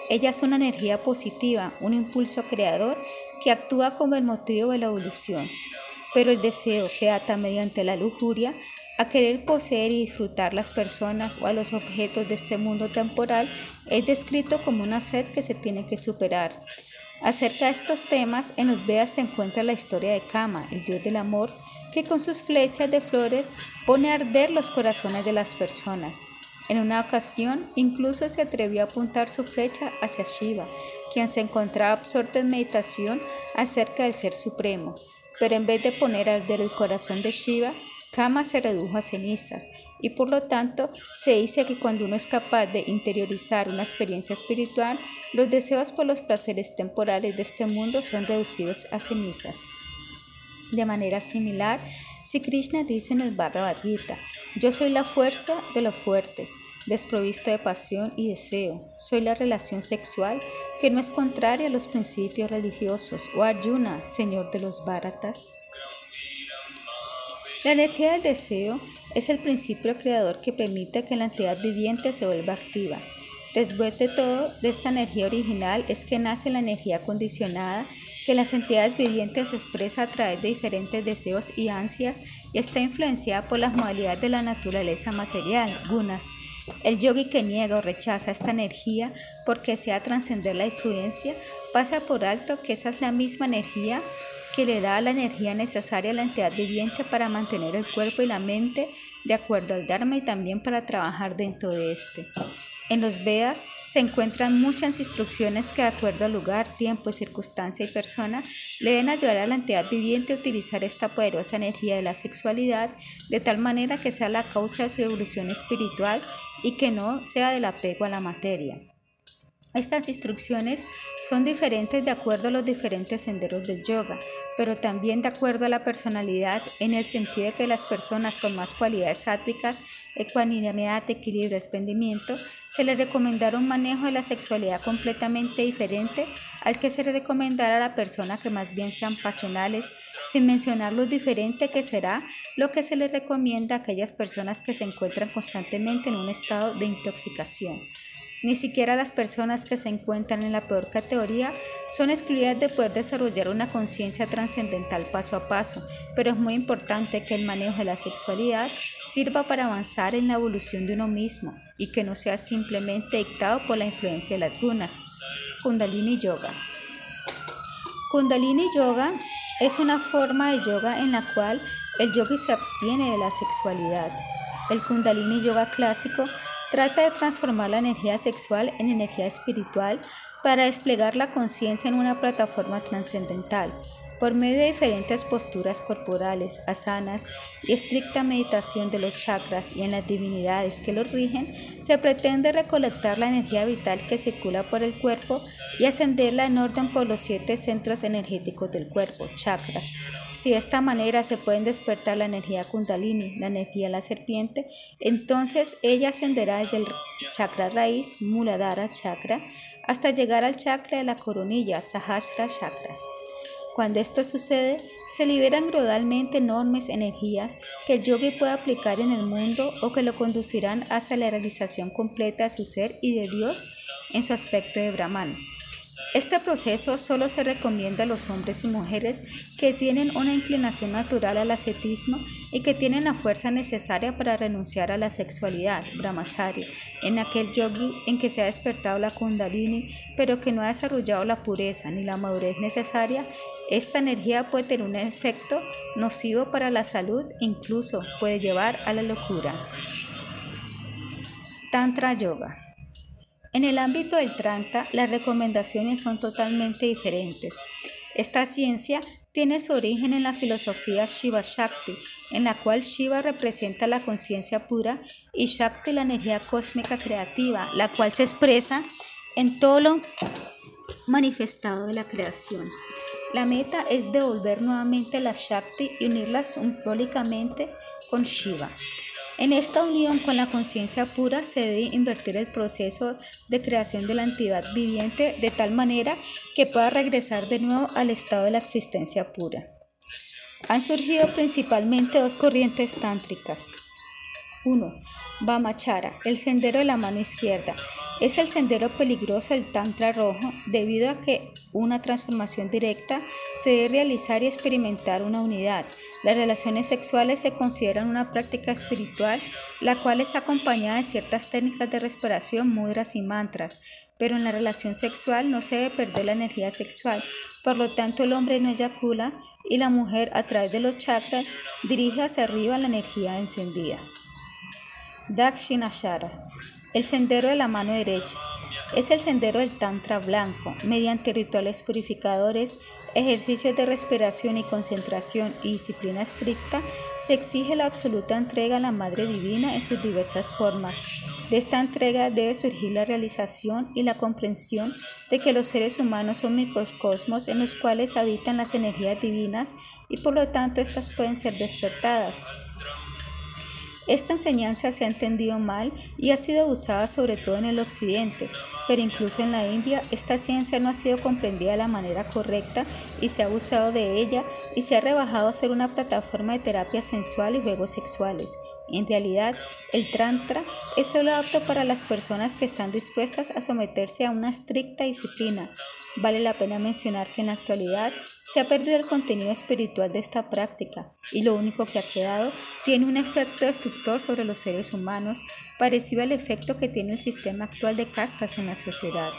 Ella es una energía positiva, un impulso creador que actúa como el motivo de la evolución. Pero el deseo se ata mediante la lujuria a querer poseer y disfrutar las personas o los objetos de este mundo temporal es descrito como una sed que se tiene que superar. Acerca de estos temas, en los Vedas se encuentra la historia de Kama, el dios del amor, que con sus flechas de flores pone a arder los corazones de las personas. En una ocasión, incluso se atrevió a apuntar su flecha hacia Shiva, quien se encontraba absorto en meditación acerca del Ser Supremo. Pero en vez de poner a arder el corazón de Shiva, Kama se redujo a cenizas y por lo tanto se dice que cuando uno es capaz de interiorizar una experiencia espiritual, los deseos por los placeres temporales de este mundo son reducidos a cenizas. De manera similar, si Krishna dice en el Bhagavad Gita, yo soy la fuerza de los fuertes, desprovisto de pasión y deseo, soy la relación sexual que no es contraria a los principios religiosos, o Arjuna, señor de los Bharatas. La energía del deseo es el principio creador que permite que la entidad viviente se vuelva activa. Después de todo, de esta energía original es que nace la energía condicionada que las entidades vivientes expresa a través de diferentes deseos y ansias y está influenciada por las modalidades de la naturaleza material, gunas. El yogi que niega o rechaza esta energía porque desea trascender la influencia pasa por alto que esa es la misma energía que le da la energía necesaria a la entidad viviente para mantener el cuerpo y la mente de acuerdo al Dharma y también para trabajar dentro de este. En los Vedas se encuentran muchas instrucciones que de acuerdo al lugar, tiempo, circunstancia y persona le deben ayudar a la entidad viviente a utilizar esta poderosa energía de la sexualidad de tal manera que sea la causa de su evolución espiritual y que no sea del apego a la materia. Estas instrucciones son diferentes de acuerdo a los diferentes senderos del yoga, pero también de acuerdo a la personalidad en el sentido de que las personas con más cualidades sáttvicas, ecuanimidad, equilibrio, desprendimiento, se les recomendará un manejo de la sexualidad completamente diferente al que se le recomendará a la persona que más bien sean pasionales, sin mencionar lo diferente que será lo que se les recomienda a aquellas personas que se encuentran constantemente en un estado de intoxicación. Ni siquiera las personas que se encuentran en la peor categoría son excluidas de poder desarrollar una conciencia trascendental paso a paso, pero es muy importante que el manejo de la sexualidad sirva para avanzar en la evolución de uno mismo y que no sea simplemente dictado por la influencia de las gunas. Kundalini Yoga. Kundalini Yoga es una forma de yoga en la cual el yogi se abstiene de la sexualidad. El Kundalini Yoga clásico trata de transformar la energía sexual en energía espiritual para desplegar la conciencia en una plataforma trascendental. Por medio de diferentes posturas corporales, asanas y estricta meditación de los chakras y en las divinidades que los rigen, se pretende recolectar la energía vital que circula por el cuerpo y ascenderla en orden por los siete centros energéticos del cuerpo, chakras. Si de esta manera se pueden despertar la energía kundalini, la energía de la serpiente, entonces ella ascenderá desde el chakra raíz, Muladhara chakra, hasta llegar al chakra de la coronilla, Sahasra chakra. Cuando esto sucede, se liberan gradualmente enormes energías que el yogi puede aplicar en el mundo o que lo conducirán hacia la realización completa de su ser y de Dios en su aspecto de Brahman. Este proceso solo se recomienda a los hombres y mujeres que tienen una inclinación natural al ascetismo y que tienen la fuerza necesaria para renunciar a la sexualidad, brahmacharya, en aquel yogi en que se ha despertado la kundalini, pero que no ha desarrollado la pureza ni la madurez necesaria. Esta energía puede tener un efecto nocivo para la salud, incluso puede llevar a la locura. Tantra Yoga en el ámbito del Tranta, las recomendaciones son totalmente diferentes. Esta ciencia tiene su origen en la filosofía Shiva Shakti, en la cual Shiva representa la conciencia pura y Shakti la energía cósmica creativa, la cual se expresa en todo lo manifestado de la creación. La meta es devolver nuevamente la Shakti y unirlas simbólicamente con Shiva. En esta unión con la conciencia pura se debe invertir el proceso de creación de la entidad viviente de tal manera que pueda regresar de nuevo al estado de la existencia pura. Han surgido principalmente dos corrientes tántricas. 1. Vamachara, el sendero de la mano izquierda. Es el sendero peligroso del Tantra rojo debido a que una transformación directa se debe realizar y experimentar una unidad. Las relaciones sexuales se consideran una práctica espiritual, la cual es acompañada de ciertas técnicas de respiración, mudras y mantras, pero en la relación sexual no se debe perder la energía sexual, por lo tanto el hombre no eyacula y la mujer a través de los chakras dirige hacia arriba la energía encendida. Dakshinashara, el sendero de la mano derecha. Es el sendero del Tantra blanco. Mediante rituales purificadores, ejercicios de respiración y concentración y disciplina estricta, se exige la absoluta entrega a la Madre Divina en sus diversas formas. De esta entrega debe surgir la realización y la comprensión de que los seres humanos son microcosmos en los cuales habitan las energías divinas y por lo tanto éstas pueden ser despertadas. Esta enseñanza se ha entendido mal y ha sido usada sobre todo en el occidente, pero incluso en la India esta ciencia no ha sido comprendida de la manera correcta y se ha abusado de ella y se ha rebajado a ser una plataforma de terapia sensual y juegos sexuales. En realidad, el Tantra es solo apto para las personas que están dispuestas a someterse a una estricta disciplina. Vale la pena mencionar que en la actualidad se ha perdido el contenido espiritual de esta práctica y lo único que ha quedado tiene un efecto destructor sobre los seres humanos parecido al efecto que tiene el sistema actual de castas en la sociedad.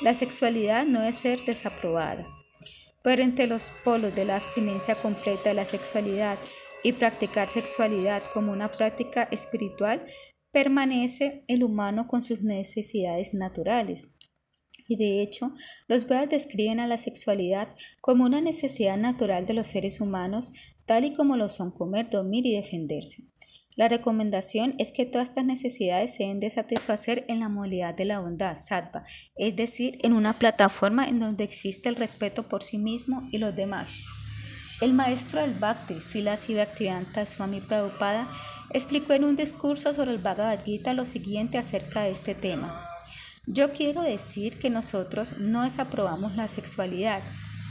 La sexualidad no debe ser desaprobada. Pero entre los polos de la abstinencia completa de la sexualidad y practicar sexualidad como una práctica espiritual, permanece el humano con sus necesidades naturales. Y de hecho, los Vedas describen a la sexualidad como una necesidad natural de los seres humanos, tal y como lo son comer, dormir y defenderse. La recomendación es que todas estas necesidades se deben de satisfacer en la modalidad de la bondad, sattva, es decir, en una plataforma en donde existe el respeto por sí mismo y los demás. El maestro del Bhakti, Sila Bhaktivedanta Swami Prabhupada, explicó en un discurso sobre el Bhagavad Gita lo siguiente acerca de este tema. Yo quiero decir que nosotros no desaprobamos la sexualidad,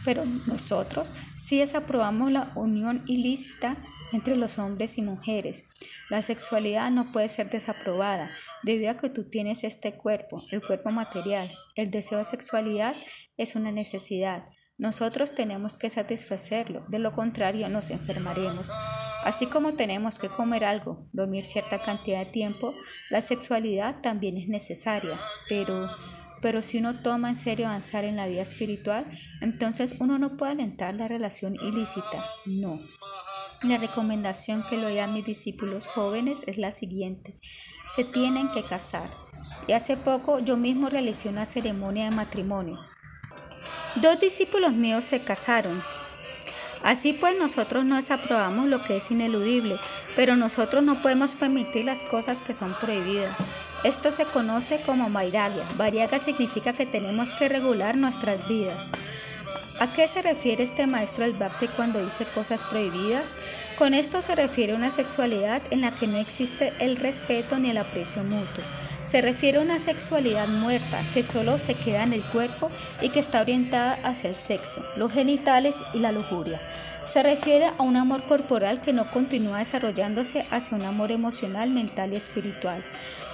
pero nosotros sí desaprobamos la unión ilícita entre los hombres y mujeres. La sexualidad no puede ser desaprobada debido a que tú tienes este cuerpo, el cuerpo material. El deseo de sexualidad es una necesidad. Nosotros tenemos que satisfacerlo, de lo contrario nos enfermaremos. Así como tenemos que comer algo, dormir cierta cantidad de tiempo, la sexualidad también es necesaria, pero pero si uno toma en serio avanzar en la vida espiritual, entonces uno no puede alentar la relación ilícita. No. La recomendación que le doy a mis discípulos jóvenes es la siguiente. Se tienen que casar. Y hace poco yo mismo realicé una ceremonia de matrimonio. Dos discípulos míos se casaron. Así pues nosotros no desaprobamos lo que es ineludible, pero nosotros no podemos permitir las cosas que son prohibidas. Esto se conoce como Mairalia. Variaga significa que tenemos que regular nuestras vidas. ¿A qué se refiere este maestro del Bhakti cuando dice cosas prohibidas? Con esto se refiere a una sexualidad en la que no existe el respeto ni el aprecio mutuo. Se refiere a una sexualidad muerta que solo se queda en el cuerpo y que está orientada hacia el sexo, los genitales y la lujuria. Se refiere a un amor corporal que no continúa desarrollándose hacia un amor emocional, mental y espiritual.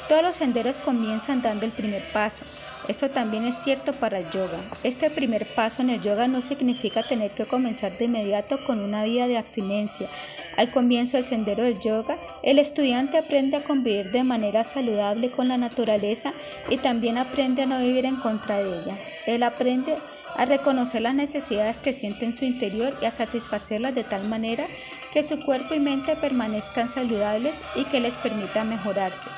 Todos los senderos comienzan dando el primer paso. Esto también es cierto para el yoga. Este primer paso en el yoga no significa tener que comenzar de inmediato con una vida de abstinencia. Al comienzo del sendero del yoga, el estudiante aprende a convivir de manera saludable con la naturaleza y también aprende a no vivir en contra de ella. Él aprende a reconocer las necesidades que siente en su interior y a satisfacerlas de tal manera que su cuerpo y mente permanezcan saludables y que les permita mejorarse.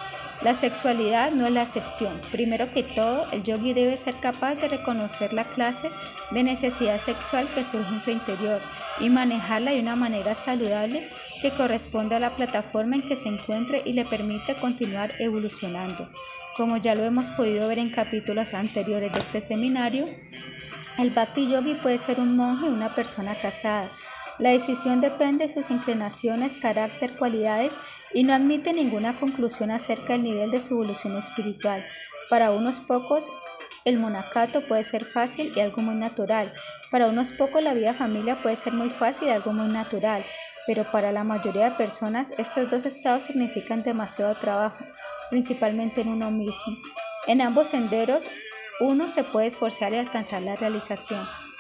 La sexualidad no es la excepción. Primero que todo, el yogi debe ser capaz de reconocer la clase de necesidad sexual que surge en su interior y manejarla de una manera saludable que corresponde a la plataforma en que se encuentre y le permite continuar evolucionando. Como ya lo hemos podido ver en capítulos anteriores de este seminario, el Bhakti Yogi puede ser un monje o una persona casada. La decisión depende de sus inclinaciones, carácter, cualidades y no admite ninguna conclusión acerca del nivel de su evolución espiritual. Para unos pocos el monacato puede ser fácil y algo muy natural. Para unos pocos la vida familia puede ser muy fácil y algo muy natural. Pero para la mayoría de personas estos dos estados significan demasiado trabajo, principalmente en uno mismo. En ambos senderos uno se puede esforzar y alcanzar la realización.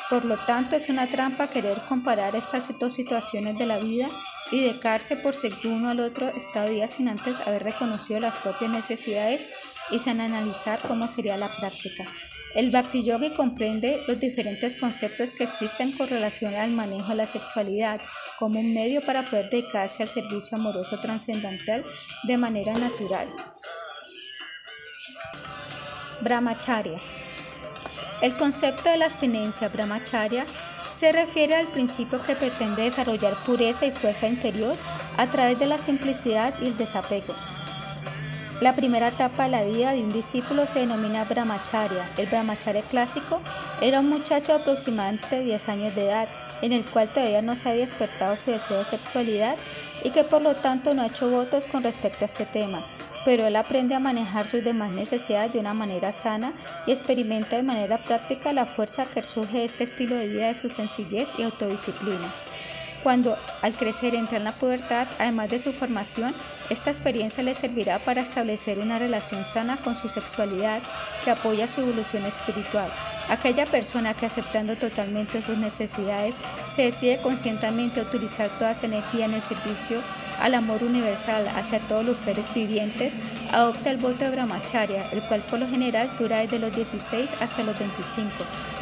Por lo tanto, es una trampa querer comparar estas dos situaciones de la vida y dedicarse por seguir uno al otro estado sin antes haber reconocido las propias necesidades y sin analizar cómo sería la práctica. El Bhakti Yogi comprende los diferentes conceptos que existen con relación al manejo de la sexualidad como un medio para poder dedicarse al servicio amoroso trascendental de manera natural. Brahmacharya. El concepto de la abstinencia brahmacharya se refiere al principio que pretende desarrollar pureza y fuerza interior a través de la simplicidad y el desapego. La primera etapa de la vida de un discípulo se denomina brahmacharya. El brahmacharya clásico era un muchacho de aproximadamente 10 años de edad, en el cual todavía no se había despertado su deseo de sexualidad y que por lo tanto no ha hecho votos con respecto a este tema pero él aprende a manejar sus demás necesidades de una manera sana y experimenta de manera práctica la fuerza que surge de este estilo de vida de su sencillez y autodisciplina. Cuando al crecer entra en la pubertad, además de su formación, esta experiencia le servirá para establecer una relación sana con su sexualidad que apoya su evolución espiritual. Aquella persona que aceptando totalmente sus necesidades se decide conscientemente a utilizar toda su energía en el servicio al amor universal hacia todos los seres vivientes, adopta el voto de brahmacharya, el cual por lo general dura desde los 16 hasta los 25,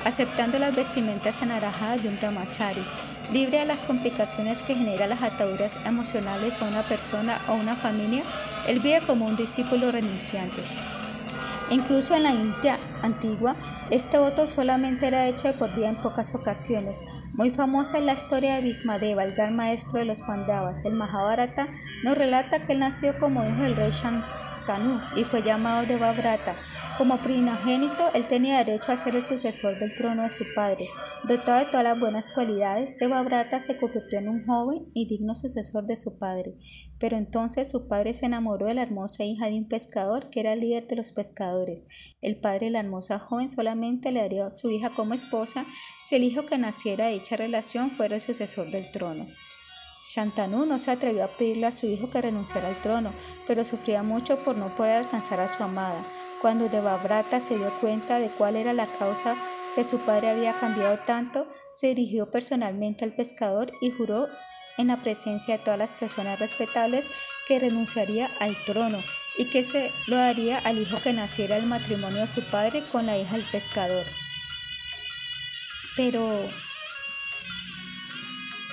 aceptando las vestimentas anaranjadas de un brahmachari, libre de las complicaciones que generan las ataduras emocionales a una persona o una familia, él vive como un discípulo renunciante. Incluso en la India antigua, este voto solamente era hecho de por vida en pocas ocasiones. Muy famosa es la historia de Bhismadeva, el gran maestro de los Pandavas. El Mahabharata nos relata que él nació como hijo del rey Shantanu y fue llamado Devabrata. Como primogénito, él tenía derecho a ser el sucesor del trono de su padre. Dotado de todas las buenas cualidades, Devabrata se convirtió en un joven y digno sucesor de su padre. Pero entonces su padre se enamoró de la hermosa hija de un pescador que era el líder de los pescadores. El padre de la hermosa joven solamente le daría a su hija como esposa si el hijo que naciera de dicha relación fuera el sucesor del trono. Shantanu no se atrevió a pedirle a su hijo que renunciara al trono, pero sufría mucho por no poder alcanzar a su amada. Cuando Devabrata se dio cuenta de cuál era la causa que su padre había cambiado tanto, se dirigió personalmente al pescador y juró en la presencia de todas las personas respetables que renunciaría al trono y que se lo daría al hijo que naciera del matrimonio de su padre con la hija del pescador. Pero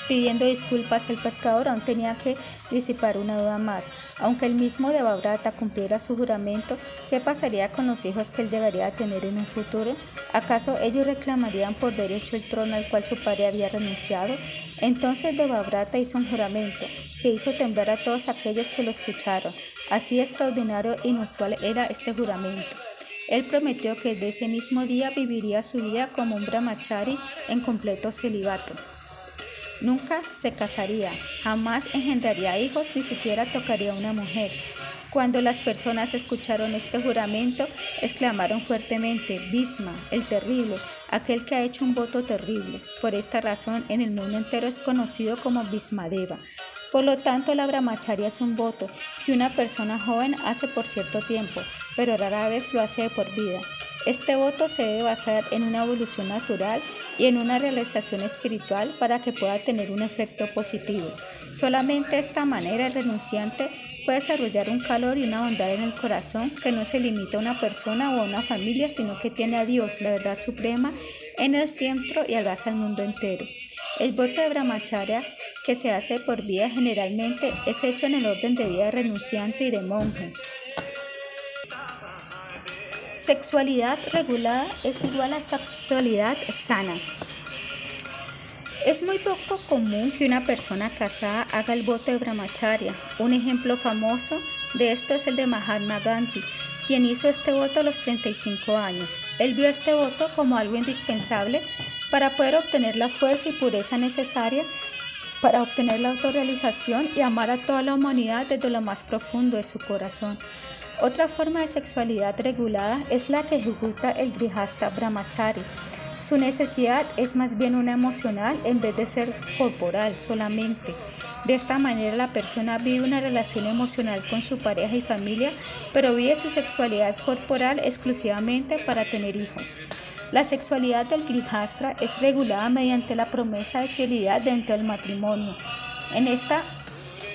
Pidiendo disculpas, el pescador aún tenía que disipar una duda más. Aunque el mismo de Babrata cumpliera su juramento, ¿qué pasaría con los hijos que él llegaría a tener en un futuro? ¿Acaso ellos reclamarían por derecho el trono al cual su padre había renunciado? Entonces de Babrata hizo un juramento que hizo temblar a todos aquellos que lo escucharon. Así extraordinario e inusual era este juramento. Él prometió que desde ese mismo día viviría su vida como un brahmachari en completo celibato. Nunca se casaría, jamás engendraría hijos, ni siquiera tocaría a una mujer. Cuando las personas escucharon este juramento, exclamaron fuertemente, Bhisma, el terrible, aquel que ha hecho un voto terrible. Por esta razón, en el mundo entero es conocido como Bhismadeva. Por lo tanto, la brahmacharya es un voto que una persona joven hace por cierto tiempo, pero rara vez lo hace de por vida. Este voto se debe basar en una evolución natural y en una realización espiritual para que pueda tener un efecto positivo. Solamente de esta manera el renunciante puede desarrollar un calor y una bondad en el corazón que no se limita a una persona o a una familia, sino que tiene a Dios, la verdad suprema, en el centro y abraza al mundo entero. El voto de brahmacharya que se hace por vida generalmente es hecho en el orden de vida renunciante y de monje. Sexualidad regulada es igual a sexualidad sana. Es muy poco común que una persona casada haga el voto de brahmacharya. Un ejemplo famoso de esto es el de Mahatma Gandhi, quien hizo este voto a los 35 años. Él vio este voto como algo indispensable para poder obtener la fuerza y pureza necesaria para obtener la autorrealización y amar a toda la humanidad desde lo más profundo de su corazón. Otra forma de sexualidad regulada es la que ejecuta el Grihasta Brahmachari. Su necesidad es más bien una emocional en vez de ser corporal solamente. De esta manera la persona vive una relación emocional con su pareja y familia, pero vive su sexualidad corporal exclusivamente para tener hijos. La sexualidad del Grihastra es regulada mediante la promesa de fidelidad dentro del matrimonio. En esta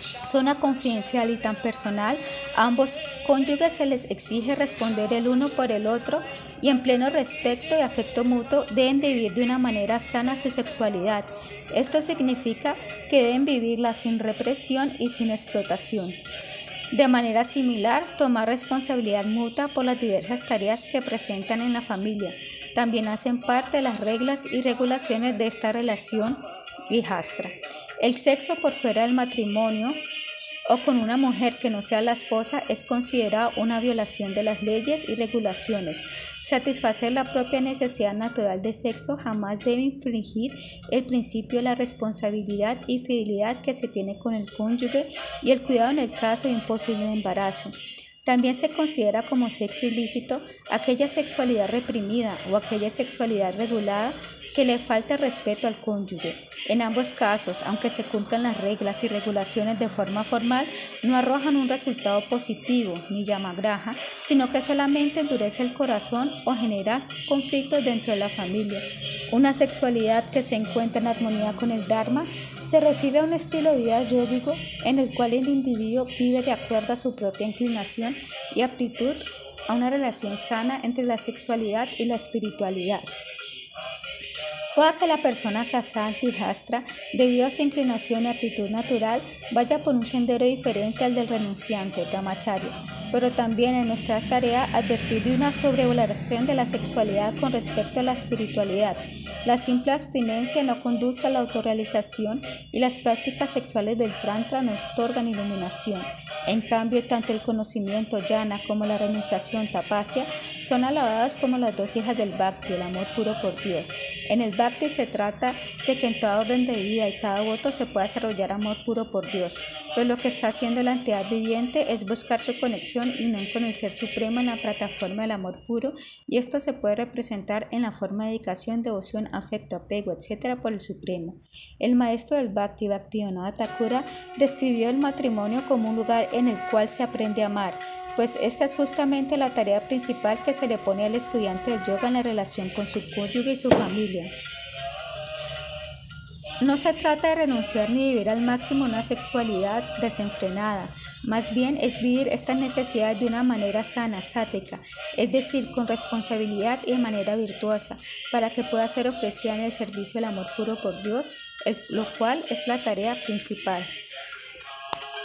zona confidencial y tan personal, a ambos cónyuges se les exige responder el uno por el otro y en pleno respeto y afecto mutuo deben vivir de una manera sana su sexualidad. Esto significa que deben vivirla sin represión y sin explotación. De manera similar, tomar responsabilidad mutua por las diversas tareas que presentan en la familia. También hacen parte de las reglas y regulaciones de esta relación hijastra. El sexo por fuera del matrimonio o con una mujer que no sea la esposa es considerado una violación de las leyes y regulaciones. Satisfacer la propia necesidad natural de sexo jamás debe infringir el principio de la responsabilidad y fidelidad que se tiene con el cónyuge y el cuidado en el caso de imposible embarazo. También se considera como sexo ilícito aquella sexualidad reprimida o aquella sexualidad regulada que le falta respeto al cónyuge. En ambos casos, aunque se cumplan las reglas y regulaciones de forma formal, no arrojan un resultado positivo ni llamagraja, sino que solamente endurece el corazón o genera conflictos dentro de la familia. Una sexualidad que se encuentra en armonía con el Dharma se refiere a un estilo de vida yógico en el cual el individuo vive de acuerdo a su propia inclinación y aptitud a una relación sana entre la sexualidad y la espiritualidad. Puede que la persona casada antijastra, debido a su inclinación y aptitud natural, vaya por un sendero diferente al del renunciante, brahmacharya, pero también en nuestra tarea advertir de una sobrevaloración de la sexualidad con respecto a la espiritualidad. La simple abstinencia no conduce a la autorrealización y las prácticas sexuales del Tantra no otorgan iluminación. En cambio, tanto el conocimiento yana como la renunciación tapasya son alabadas como las dos hijas del bhakti, el amor puro por Dios. En el bhakti se trata de que en toda orden de vida y cada voto se pueda desarrollar amor puro por Dios, pues lo que está haciendo la entidad viviente es buscar su conexión y no con el Ser Supremo en la plataforma del amor puro, y esto se puede representar en la forma de dedicación, devoción, afecto, apego, etc. por el Supremo. El maestro del Bhakti, Bhaktivinoda Thakura, describió el matrimonio como un lugar en el cual se aprende a amar, pues esta es justamente la tarea principal que se le pone al estudiante del yoga en la relación con su cónyuge y su familia. No se trata de renunciar ni vivir al máximo una sexualidad desenfrenada, más bien es vivir esta necesidad de una manera sana, sática, es decir, con responsabilidad y de manera virtuosa, para que pueda ser ofrecida en el servicio del amor puro por Dios lo cual es la tarea principal.